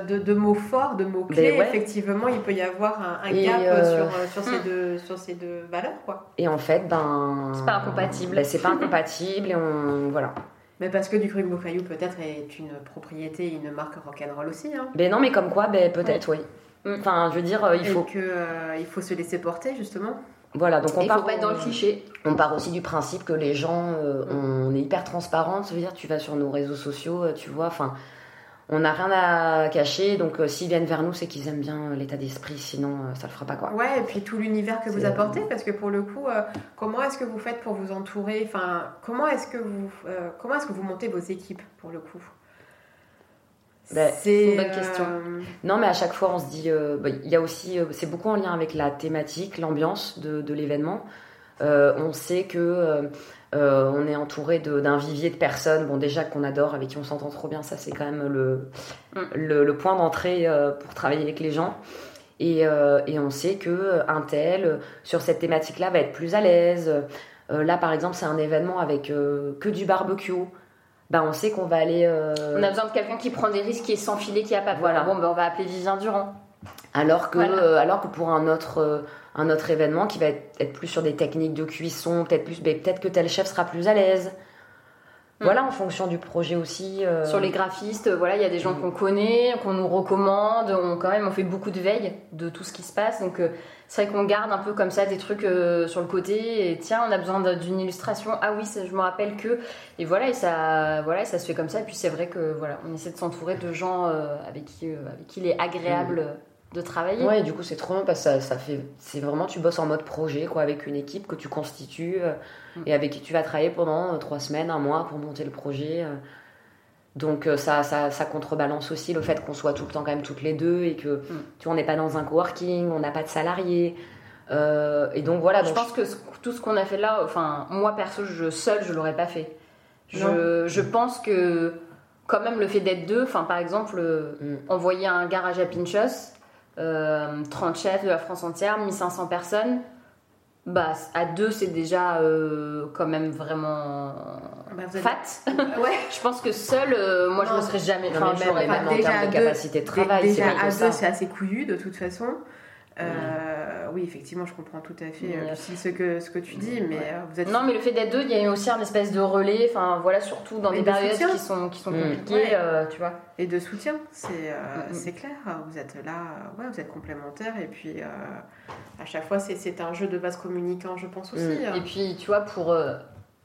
de, de, mots forts, de mots clés, ben effectivement, il peut y avoir un, gap sur, sur, ces hmm. deux, sur ces deux valeurs, quoi. Et en fait, ben. C'est pas incompatible. Ben, c'est pas incompatible et on. Voilà. Mais parce que du cru Caillou peut-être est une propriété, une marque rock'n'roll aussi. Hein. Ben non, mais comme quoi, ben peut-être, oui. Enfin, je veux dire, euh, il faut. que, euh, il faut se laisser porter, justement. Voilà, donc on part. faut pas être dans le cliché. On part aussi du principe que les gens, euh, on est hyper transparent. Ça veut dire, tu vas sur nos réseaux sociaux, tu vois, enfin. On n'a rien à cacher, donc s'ils viennent vers nous, c'est qu'ils aiment bien l'état d'esprit, sinon ça le fera pas quoi. Ouais, et puis tout l'univers que vous apportez, parce que pour le coup, comment est-ce que vous faites pour vous entourer? Enfin, comment est-ce que vous, comment est-ce que vous montez vos équipes pour le coup? Bah, c'est une bonne question. Non, mais à chaque fois, on se dit, bah, il y a aussi, c'est beaucoup en lien avec la thématique, l'ambiance de, de l'événement. on sait que euh, on est entouré d'un vivier de personnes, bon déjà qu'on adore, avec qui on s'entend trop bien, ça c'est quand même le, mm. le, point d'entrée euh, pour travailler avec les gens. Et, euh, et on sait que un tel sur cette thématique-là va être plus à l'aise. là par exemple c'est un événement avec que du barbecue. Ben, on sait qu'on va aller. On a besoin de quelqu'un qui prend des risques, qui est sans filet, qui a pas. Voilà. Bon, ben, on va appeler Vivien Durand. Alors que, alors que pour un autre un autre événement qui va être, plus sur des techniques de cuisson, peut-être plus, peut-être que tel chef sera plus à l'aise. Hmm. Voilà, en fonction du projet aussi. Euh. Sur les graphistes, voilà, il y a des gens hmm. qu'on connaît, qu'on nous recommande. On quand même, on fait beaucoup de veille de tout ce qui se passe. Donc euh, c'est vrai qu'on garde un peu comme ça des trucs euh, sur le côté. Et tiens, on a besoin d'une illustration. Ah oui, je me rappelle que. Et voilà, et ça, voilà, ça se fait comme ça. Et puis c'est vrai que voilà, on essaie de s'entourer de gens avec qui, avec qui il est agréable. Hmm de travailler. Ouais, du coup, c'est trop bien parce que ça, fait. C'est vraiment, tu bosses en mode projet, quoi, avec une équipe que tu constitues euh, mm. et avec qui tu vas travailler pendant euh, trois semaines, un mois pour monter le projet. Euh. Donc, ça, ça, ça, contrebalance aussi le fait qu'on soit tout le temps quand même toutes les deux et que, mm. tu vois, on n'est pas dans un coworking, on n'a pas de salariés. et donc, voilà. Je pense que tout ce qu'on a fait là, enfin, moi perso, je, seul, je l'aurais pas fait. Je, je pense que quand même le fait d'être deux, enfin par exemple, mm. envoyer un garage à Pinchos, 30 euh, chefs de la France entière, 1500 personnes. Bah, à deux, c'est déjà euh, quand même vraiment bah, fat. Ouais. je pense que seul, euh, moi, je ne serais jamais. Enfin, même, en termes de capacité de travail, déjà à deux, c'est assez couillu de toute façon. Euh, oui, effectivement, je comprends tout à fait euh, ce, que, ce que tu dis, mais euh, vous êtes... Non, mais le fait d'être deux, il y a aussi un espèce de relais, enfin voilà, surtout dans des périodes qui sont, qui sont mm. compliquées, tu vois. Et de soutien, c'est mm, mm. clair, vous êtes là, ouais, vous êtes complémentaires, et puis à chaque fois, c'est un jeu de base communicant, je pense aussi. Hein. Et puis, tu vois, pour,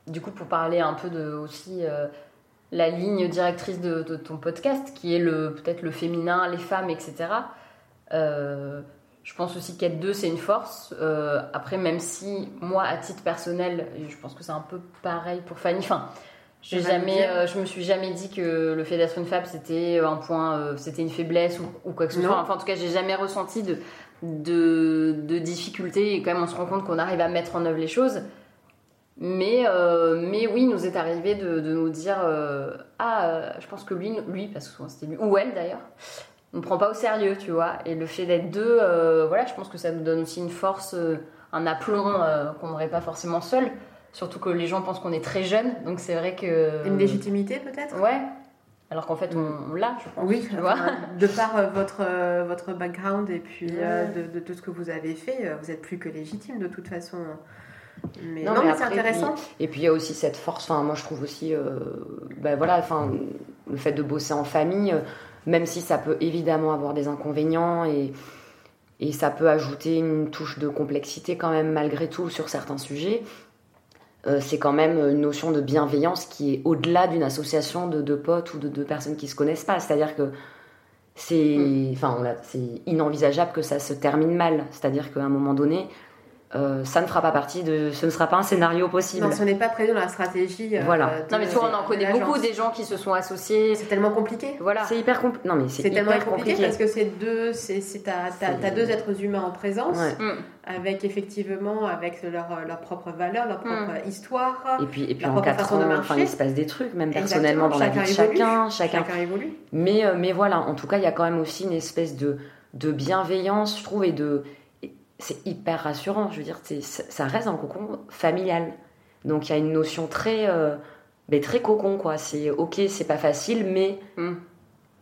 du coup, pour parler un peu de aussi la ligne directrice de, de, ton podcast, qui est peut-être le féminin, les femmes, etc., euh, je pense aussi qu'être deux, c'est une force. Euh, après, même si moi, à titre personnel, je pense que c'est un peu pareil pour Fanny. Enfin, j'ai jamais, euh, je me suis jamais dit que le fait d'être une femme, c'était un point, euh, c'était une faiblesse ou, quoi que ce soit. Enfin, en tout cas, j'ai jamais ressenti de, de, de difficulté. Et quand même, on se rend compte qu'on arrive à mettre en œuvre les choses. Mais, mais oui, il nous est arrivé de, de nous dire Ah, je pense que lui, lui parce que c'était lui, ou elle d'ailleurs, on ne prend pas au sérieux, tu vois. Et le fait d'être deux, euh, voilà, je pense que ça nous donne aussi une force, euh, un aplomb euh, qu'on n'aurait pas forcément seul. Surtout que les gens pensent qu'on est très jeune, donc c'est vrai que. Une légitimité peut-être? Ouais. Alors qu'en fait, on, l'a, je pense. Oui, tu vois. de par votre, votre background et puis de, tout ce que vous avez fait, vous êtes plus que légitime de toute façon. Mais non, mais, c'est intéressant. et puis il y a aussi cette force, moi je trouve aussi, ben voilà, enfin, le fait de bosser en famille même si ça peut évidemment avoir des inconvénients et, et ça peut ajouter une touche de complexité quand même malgré tout sur certains sujets. Euh, c'est quand même une notion de bienveillance qui est au-delà d'une association de deux potes ou de deux personnes qui se connaissent pas. C'est-à-dire que c'est, mm. enfin, c'est inenvisageable que ça se termine mal. C'est-à-dire qu'à un moment donné, euh, ça ne fera pas partie de. Ce ne sera pas un scénario possible. Non, ce n'est pas prévu dans la stratégie. Euh, voilà. non, mais toi, on en connaît beaucoup des gens qui se sont associés. C'est tellement compliqué. Voilà. C'est hyper compliqué. Non, mais c'est tellement compliqué, parce que c'est deux. C'est t'as deux êtres humains en présence, mm. avec effectivement avec leur, leur propre valeur, leur propre mm. histoire. Et puis et puis en quatre ans, enfin, il se passe des trucs, même personnellement dans la vie de chacun, chacun. Chacun évolue. Mais euh, mais voilà, en tout cas, il y a quand même aussi une espèce de de bienveillance, je trouve, et de c'est hyper rassurant. Je veux dire, ça reste un cocon familial. Donc il y a une notion très, euh, très cocon, quoi. C'est ok, c'est pas facile, mais hmm.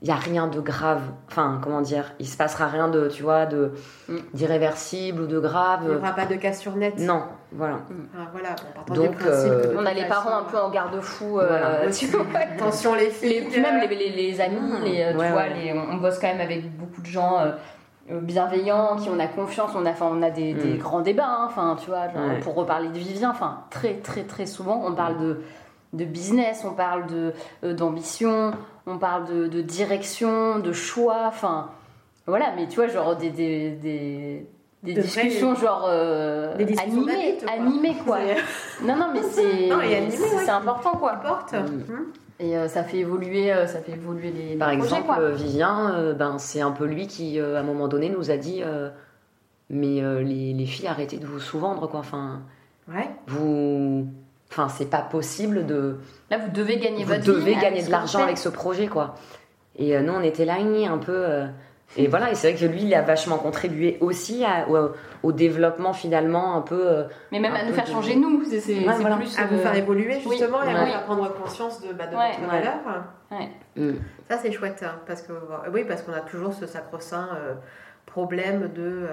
il n'y a rien de grave. Enfin, comment dire Il se passera rien de, tu vois, de hmm. d'irréversible ou de grave. Il n'y aura pas de cassure nette. Non, voilà. Hmm. Ah, voilà. Donc, euh, on a les parents un peu en garde-fou. Euh, Attention les filles. même les, les, amis, les, tu vois, on bosse quand même avec beaucoup de gens euh, bienveillants, qui on a confiance, on a, on a des, mm. grands débats, hein. enfin, tu vois, pour reparler de Vivien, enfin, très, très, très souvent, on parle de, de business, on parle de d'ambition, on parle de, de, direction, de choix, enfin voilà, mais tu vois, genre des, des, des, des discussions genre euh, des discussions animées, quoi. animées quoi. non non mais c'est c'est important quoi. Importe. Mm. Et euh, ça fait évoluer, euh, ça fait évoluer les. Par exemple, quoi. Vivien, ben c'est un peu lui qui, à un moment donné, nous a dit, mais les, les, filles, arrêtez de vous sous-vendre quoi. Enfin, ouais. Vous, enfin, c'est pas possible de. Là, vous devez gagner vous votre devez gagner de l'argent avec ce projet quoi. Et nous, on était là, un peu et voilà, et c'est vrai que lui, il a vachement contribué aussi au, développement finalement un peu. Euh, mais même à nous faire changer nous, c'est plus. À vous faire évoluer justement et à prendre conscience de, bah, de votre valeur. Mm. Ça c'est chouette, hein, parce que oui, parce qu'on a toujours ce sacro-saint. Euh, problème de, euh,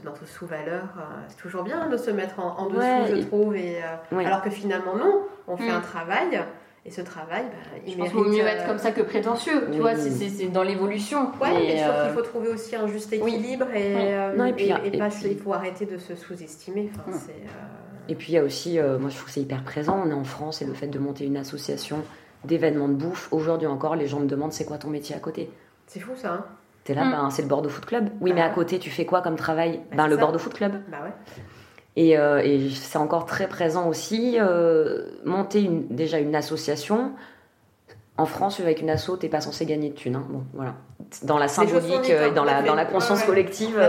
de notre sous-valeur. c'est toujours bien de se mettre en, dessous, je trouve. Et, Alors que finalement, non, on fait mm. un travail et ce travail, bah, il je pense qu'il vaut mieux être comme ça que prétentieux, tu vois, c'est dans l'évolution. Ouais, mais qu'il faut trouver aussi un juste équilibre et, euh, non, et, puis, il faut arrêter de se sous-estimer. Enfin, euh, Et puis il y a aussi, euh, moi je trouve que c'est hyper présent, on est en France et le fait de monter une association d'événements de bouffe, aujourd'hui encore, les gens me demandent c'est quoi ton métier à côté? C'est fou ça. Hein T'es là, ben, c'est le Bordeaux Foot Club. Oui, bah mais à côté, tu fais quoi comme travail? Bah, Ben, le Bordeaux Foot Club. Bah ouais. Euh, et, c'est encore très présent aussi. Euh, monter une, déjà une association. En France, avec une asso, t'es pas censé gagner de thunes. Hein. Bon, voilà. Dans la symbolique et dans la, dans la conscience collective.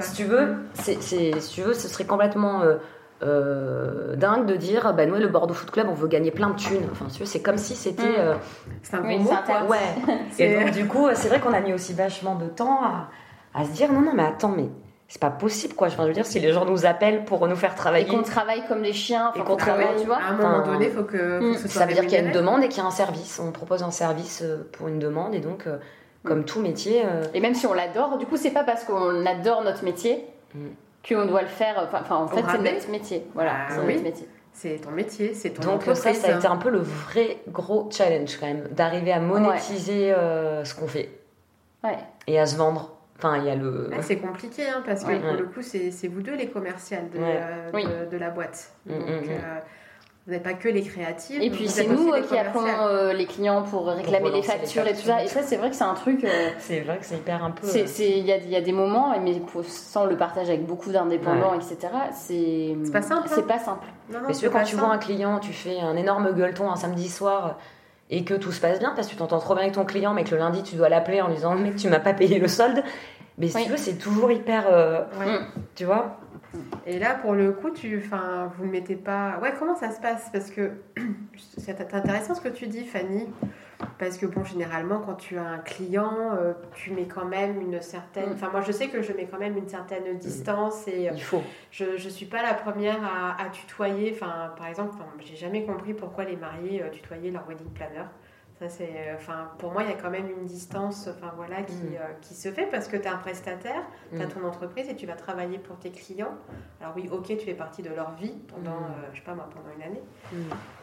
Si tu veux, c'est, si tu veux, ce serait complètement euh, dingue de dire, bah, nous, le Bordeaux Foot Club, on veut gagner plein de thunes. Enfin, c'est comme si c'était. Hmm. c'est un gros mot, Ouais. et donc, du coup, c'est vrai qu'on a mis aussi vachement de temps à, à se dire, non, non, mais attends, mais c'est pas possible quoi. Je veux dire, si les gens nous appellent pour nous faire travailler. Et qu'on travaille comme des chiens, et qu'on travaille, tu vois. À un moment donné, faut que, faut que ce Ça veut dire qu'il y a une demande et qu'il y a un service. On propose un service euh, pour une demande et donc, euh, comme mm. tout métier. Euh, et même si on l'adore, du coup, c'est pas parce qu'on adore notre métier mm. qu'on doit le faire. Enfin, en fait, c'est notre métier. Voilà, ah c'est notre métier. C'est ton métier, c'est ton Donc ça, ça a été un peu le vrai gros challenge quand même, d'arriver à monétiser ce qu'on fait. Ouais. Et à se vendre. Enfin, il y a le. c'est compliqué, hein, parce que pour le coup, c'est vous deux les commerciales de, euh, de, la boîte. Mm, Donc, mm, mm. Euh, vous n'avez pas que les créatives. Et puis c'est nous qui appelons euh, les clients pour réclamer les factures, et tout ça. Et ça, c'est vrai que c'est un truc. c'est vrai que c'est hyper un peu. Il y a, y, a, des moments, mais sans le partage avec beaucoup d'indépendants, etc., c'est. C'est pas simple. C'est hein. pas simple. Non, non, quand tu vois un client, tu fais un énorme gueuleton un samedi soir et que tout se passe bien parce que tu t'entends trop bien avec ton client, mais que le lundi tu dois l'appeler en lui disant mec tu m'as pas payé le solde. Mais si tu veux, c'est toujours hyper, euh, tu vois. Et là, pour le coup, tu, enfin, vous ne mettez pas. Ouais, comment ça se passe? Parce que c'est intéressant ce que tu dis, Fanny. Parce que bon, généralement, quand tu as un client, euh, tu mets quand même une certaine. Mm. Enfin, moi, je sais que je mets quand même une certaine distance et il faut. Je ne suis pas la première à, tutoyer. Enfin, par exemple, j'ai jamais compris pourquoi les mariés euh, tutoyaient leur wedding planner. Ça, c'est, euh, enfin, pour moi, il y a quand même une distance enfin, voilà, qui, mm. euh, qui se fait parce que tu es un prestataire, tu as mm. ton entreprise et tu vas travailler pour tes clients. Alors oui, ok, tu fais partie de leur vie pendant, mm. euh, je sais pas moi, pendant une année.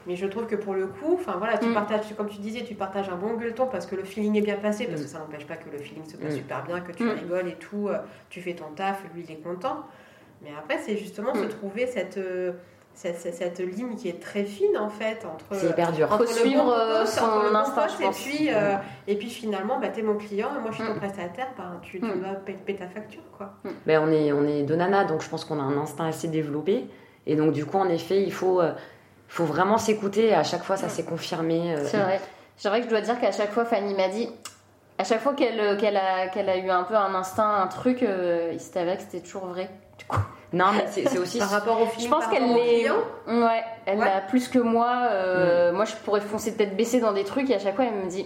Mais je trouve que pour le coup, enfin voilà, tu partages, comme tu disais, tu partages un bon gueuleton parce que le feeling est bien passé, parce que ça n'empêche pas que le feeling se passe super bien, que tu rigoles et tout, tu fais ton taf, lui il est content. Mais après, c'est justement se trouver cette cette, ligne qui est très fine en fait entre c'est hyper dur. entre suivre euh, son instinct et puis euh, et puis finalement bah, es mon client et moi je suis ton mm. prestataire bah, tu, tu mm. dois payer ta facture quoi. Mm. mais on est on est deux nanas donc je pense qu'on a un instinct assez développé. Et donc du coup en effet il faut euh, faut vraiment s'écouter. À chaque fois ça s'est confirmé c'est vrai. C'est vrai que je dois dire qu'à chaque fois Fanny m'a dit à chaque fois qu'elle qu'elle a qu'elle a eu un peu un instinct un truc il s'est avéré que c'était toujours vrai du coup non, mais c'est aussi. par rapport au film, je pense qu'elle est. Ouais, elle a plus que moi. Euh, moi, je pourrais foncer tête baissée dans des trucs et à chaque fois, elle me dit.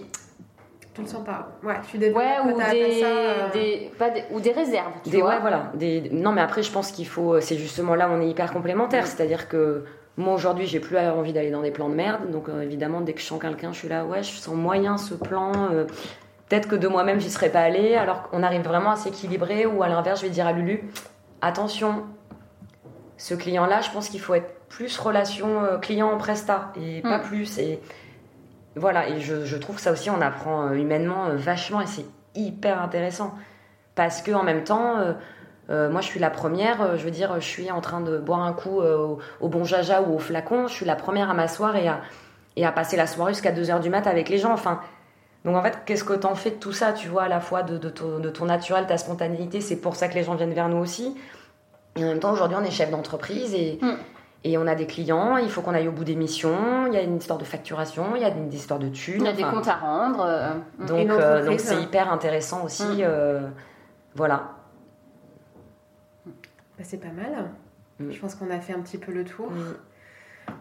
Tu le sens pas. Ouais, tu suis Ouais, ou des, euh, des, pas des, ou des réserves. Tu des, vois ouais, voilà. Des, non, mais après, je pense qu'il faut. C'est justement là où on est hyper complémentaires. C'est-à-dire que moi, aujourd'hui, j'ai plus envie d'aller dans des plans de merde. Donc, euh, évidemment, dès que je sens quelqu'un, je suis là, ouais, je sens moyen ce plan. Peut-être que de moi-même, j'y serais pas allée. Alors qu'on arrive vraiment à s'équilibrer. Ou à l'inverse, je vais dire à Lulu, attention, ce client-là, je pense qu'il faut être plus relation euh, client-presta et pas hmm. plus. Et voilà, et je, trouve que ça aussi, on apprend euh, humainement euh, vachement et c'est hyper intéressant. Parce que en même temps, moi je suis la première, je veux dire, je suis en train de boire un coup au, bon jaja ou au flacon, je suis la première à m'asseoir et à, et à passer la soirée jusqu'à 2h du mat avec les gens. Enfin, donc en fait, qu'est-ce que t'en fais de tout ça, tu vois, à la fois de, ton, naturel, ta spontanéité, c'est pour ça que les gens viennent vers nous aussi. Et en même temps, aujourd'hui, on est chef d'entreprise et, mm. et on a des clients, il faut qu'on aille au bout des missions, il y a une histoire de facturation, il y a une histoire de thunes. Il y a des comptes à rendre. Euh, donc euh, donc c'est hyper intéressant aussi. Mm. Euh, voilà. Bah, c'est pas mal. Mm. Je pense qu'on a fait un petit peu le tour.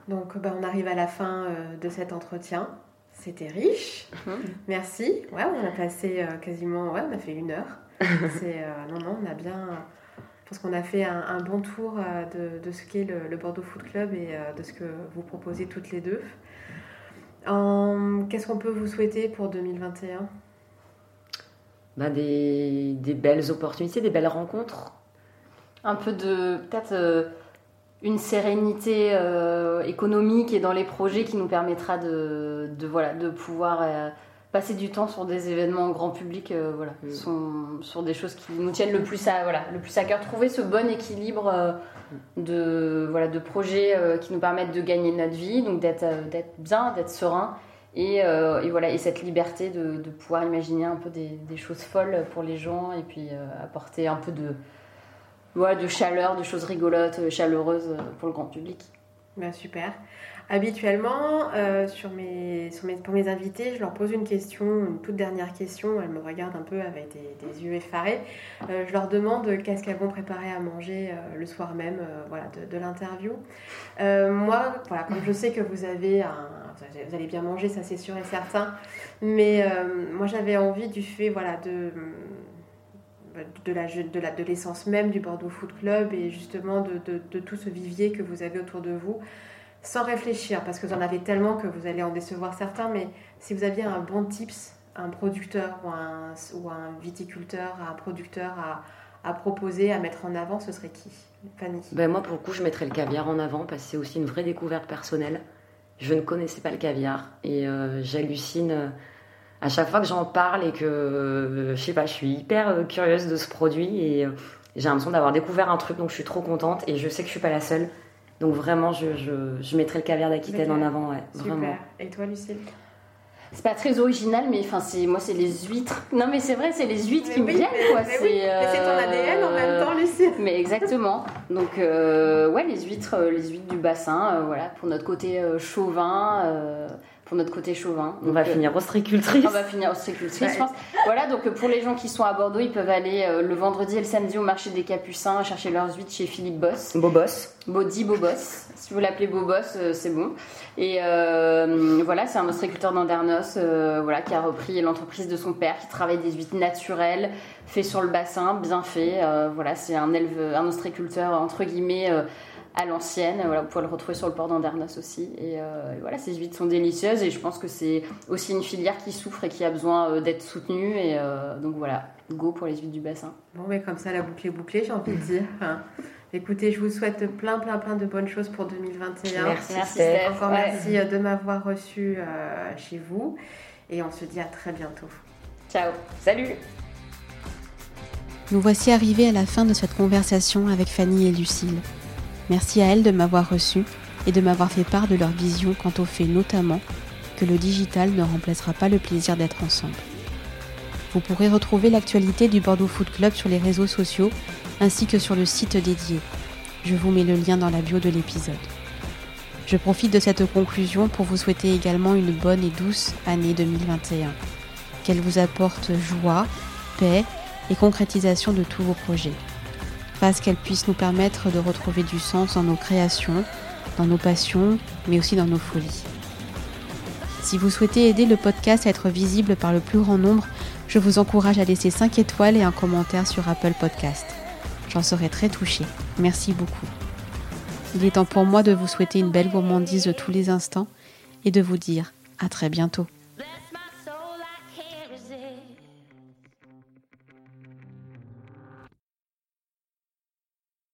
Donc bah, on arrive à la fin de cet entretien. C'était riche. Mhm. Merci. Ouais, on a passé euh, quasiment, ouais, on a fait une heure. C'est, euh, non, non, on a bien. Je pense qu'on a fait un, bon tour euh, de, de, ce qu'est le, Bordeaux Foot Club et de ce que vous proposez toutes les deux. Qu'est-ce qu'on peut vous souhaiter pour 2021 bah des, des, belles opportunités, des belles rencontres. Un peu de. Peut-être une sérénité euh, économique et dans les projets qui nous permettra de, de voilà, de pouvoir euh, passer du temps sur des événements grand public, euh, voilà, sont, sur des choses qui nous tiennent le plus à, voilà, le plus à cœur. Trouver ce bon équilibre de, voilà, de projets qui nous permettent de gagner notre vie, donc d'être bien, d'être serein. Et, et, voilà, et cette liberté de, de, pouvoir imaginer un peu des, des, choses folles pour les gens et puis apporter un peu de, ouais, de chaleur, de choses rigolotes, euh, chaleureuses euh, pour le grand public. Ben, super. Habituellement, euh, sur mes, sur mes, pour mes invités, je leur pose une question, une toute dernière question. Elles me regardent un peu avec des, yeux effarés. je leur demande qu'est-ce qu'elles vont préparer à manger le soir même voilà, de, l'interview. moi, voilà, comme je sais que vous avez vous allez bien manger, ça c'est sûr et certain. Mais moi, j'avais envie du fait, voilà, de de la de la de l'essence même du Bordeaux Foot Club et justement de, de, tout ce vivier que vous avez autour de vous sans réfléchir parce que vous en avez tellement que vous allez en décevoir certains mais si vous aviez un bon tips un producteur ou un, ou un viticulteur un producteur à, à proposer à mettre en avant ce serait qui? Fanny? Ben moi pour le coup je mettrais le caviar en avant parce que c'est aussi une vraie découverte personnelle. Je ne connaissais pas le caviar et euh, j'hallucine à chaque fois que j'en parle et que euh, je sais pas, je suis hyper euh, curieuse de ce produit et euh, j'ai l'impression d'avoir découvert un truc donc je suis trop contente et je sais que je suis pas la seule. Donc vraiment, je, je, je mettrai le caviar d'Aquitaine en avant, ouais, Super. Vraiment. Et toi, Lucille? C'est pas très original, mais enfin c'est moi c'est les huîtres. Non mais c'est vrai, c'est les huîtres qui me viennent quoi. c'est ton ADN en même temps, Lucille. Mais exactement. Donc ouais, les huîtres, les huîtres du bassin, voilà pour notre côté chauvin pour notre côté chauvin. on va finir ostréicultrice. On va finir ostréicultrice, je pense. Voilà, donc pour les gens qui sont à Bordeaux, ils peuvent aller euh, le vendredi et le samedi au marché des Capucins chercher leurs huîtres chez Philippe Boss. Bobos. Body Bobos. Si vous l'appelez Bobos, euh, c'est bon. Et euh, voilà, c'est un ostréiculteur d'Andernos voilà, qui a repris l'entreprise de son père, qui travaille des huîtres naturelles, fait sur le bassin, bien fait. voilà, c'est un, éleve, un ostréiculteur, entre guillemets à l'ancienne. Voilà, vous pouvez le retrouver sur le port d'Andernos aussi. Euh, et, voilà, ces huîtres sont délicieuses et je pense que c'est aussi une filière qui souffre et qui a besoin euh, d'être soutenue. Et euh, donc voilà, go pour les huîtres du bassin. Bon, mais comme ça, la boucle est bouclée, j'ai envie de dire. écoutez, je vous souhaite plein, plein, plein de bonnes choses pour 2021. Merci, merci Steph. Encore merci de m'avoir reçu chez vous. Et on se dit à très bientôt. Ciao. Salut. Nous voici arrivés à la fin de cette conversation avec Fanny et Lucille. Merci à elles de m'avoir reçu et de m'avoir fait part de leur vision quant au fait notamment que le digital ne remplacera pas le plaisir d'être ensemble. Vous pourrez retrouver l'actualité du Bordeaux Foot Club sur les réseaux sociaux ainsi que sur le site dédié. Je vous mets le lien dans la bio de l'épisode. Je profite de cette conclusion pour vous souhaiter également une bonne et douce année 2021. Qu'elle vous apporte joie, paix et concrétisation de tous vos projets qu'elle puisse nous permettre de retrouver du sens dans nos créations, dans nos passions, mais aussi dans nos folies. Si vous souhaitez aider le podcast à être visible par le plus grand nombre, je vous encourage à laisser 5 étoiles et un commentaire sur Apple Podcast. J'en serai très touchée. Merci beaucoup. Il est temps pour moi de vous souhaiter une belle gourmandise de tous les instants et de vous dire à très bientôt.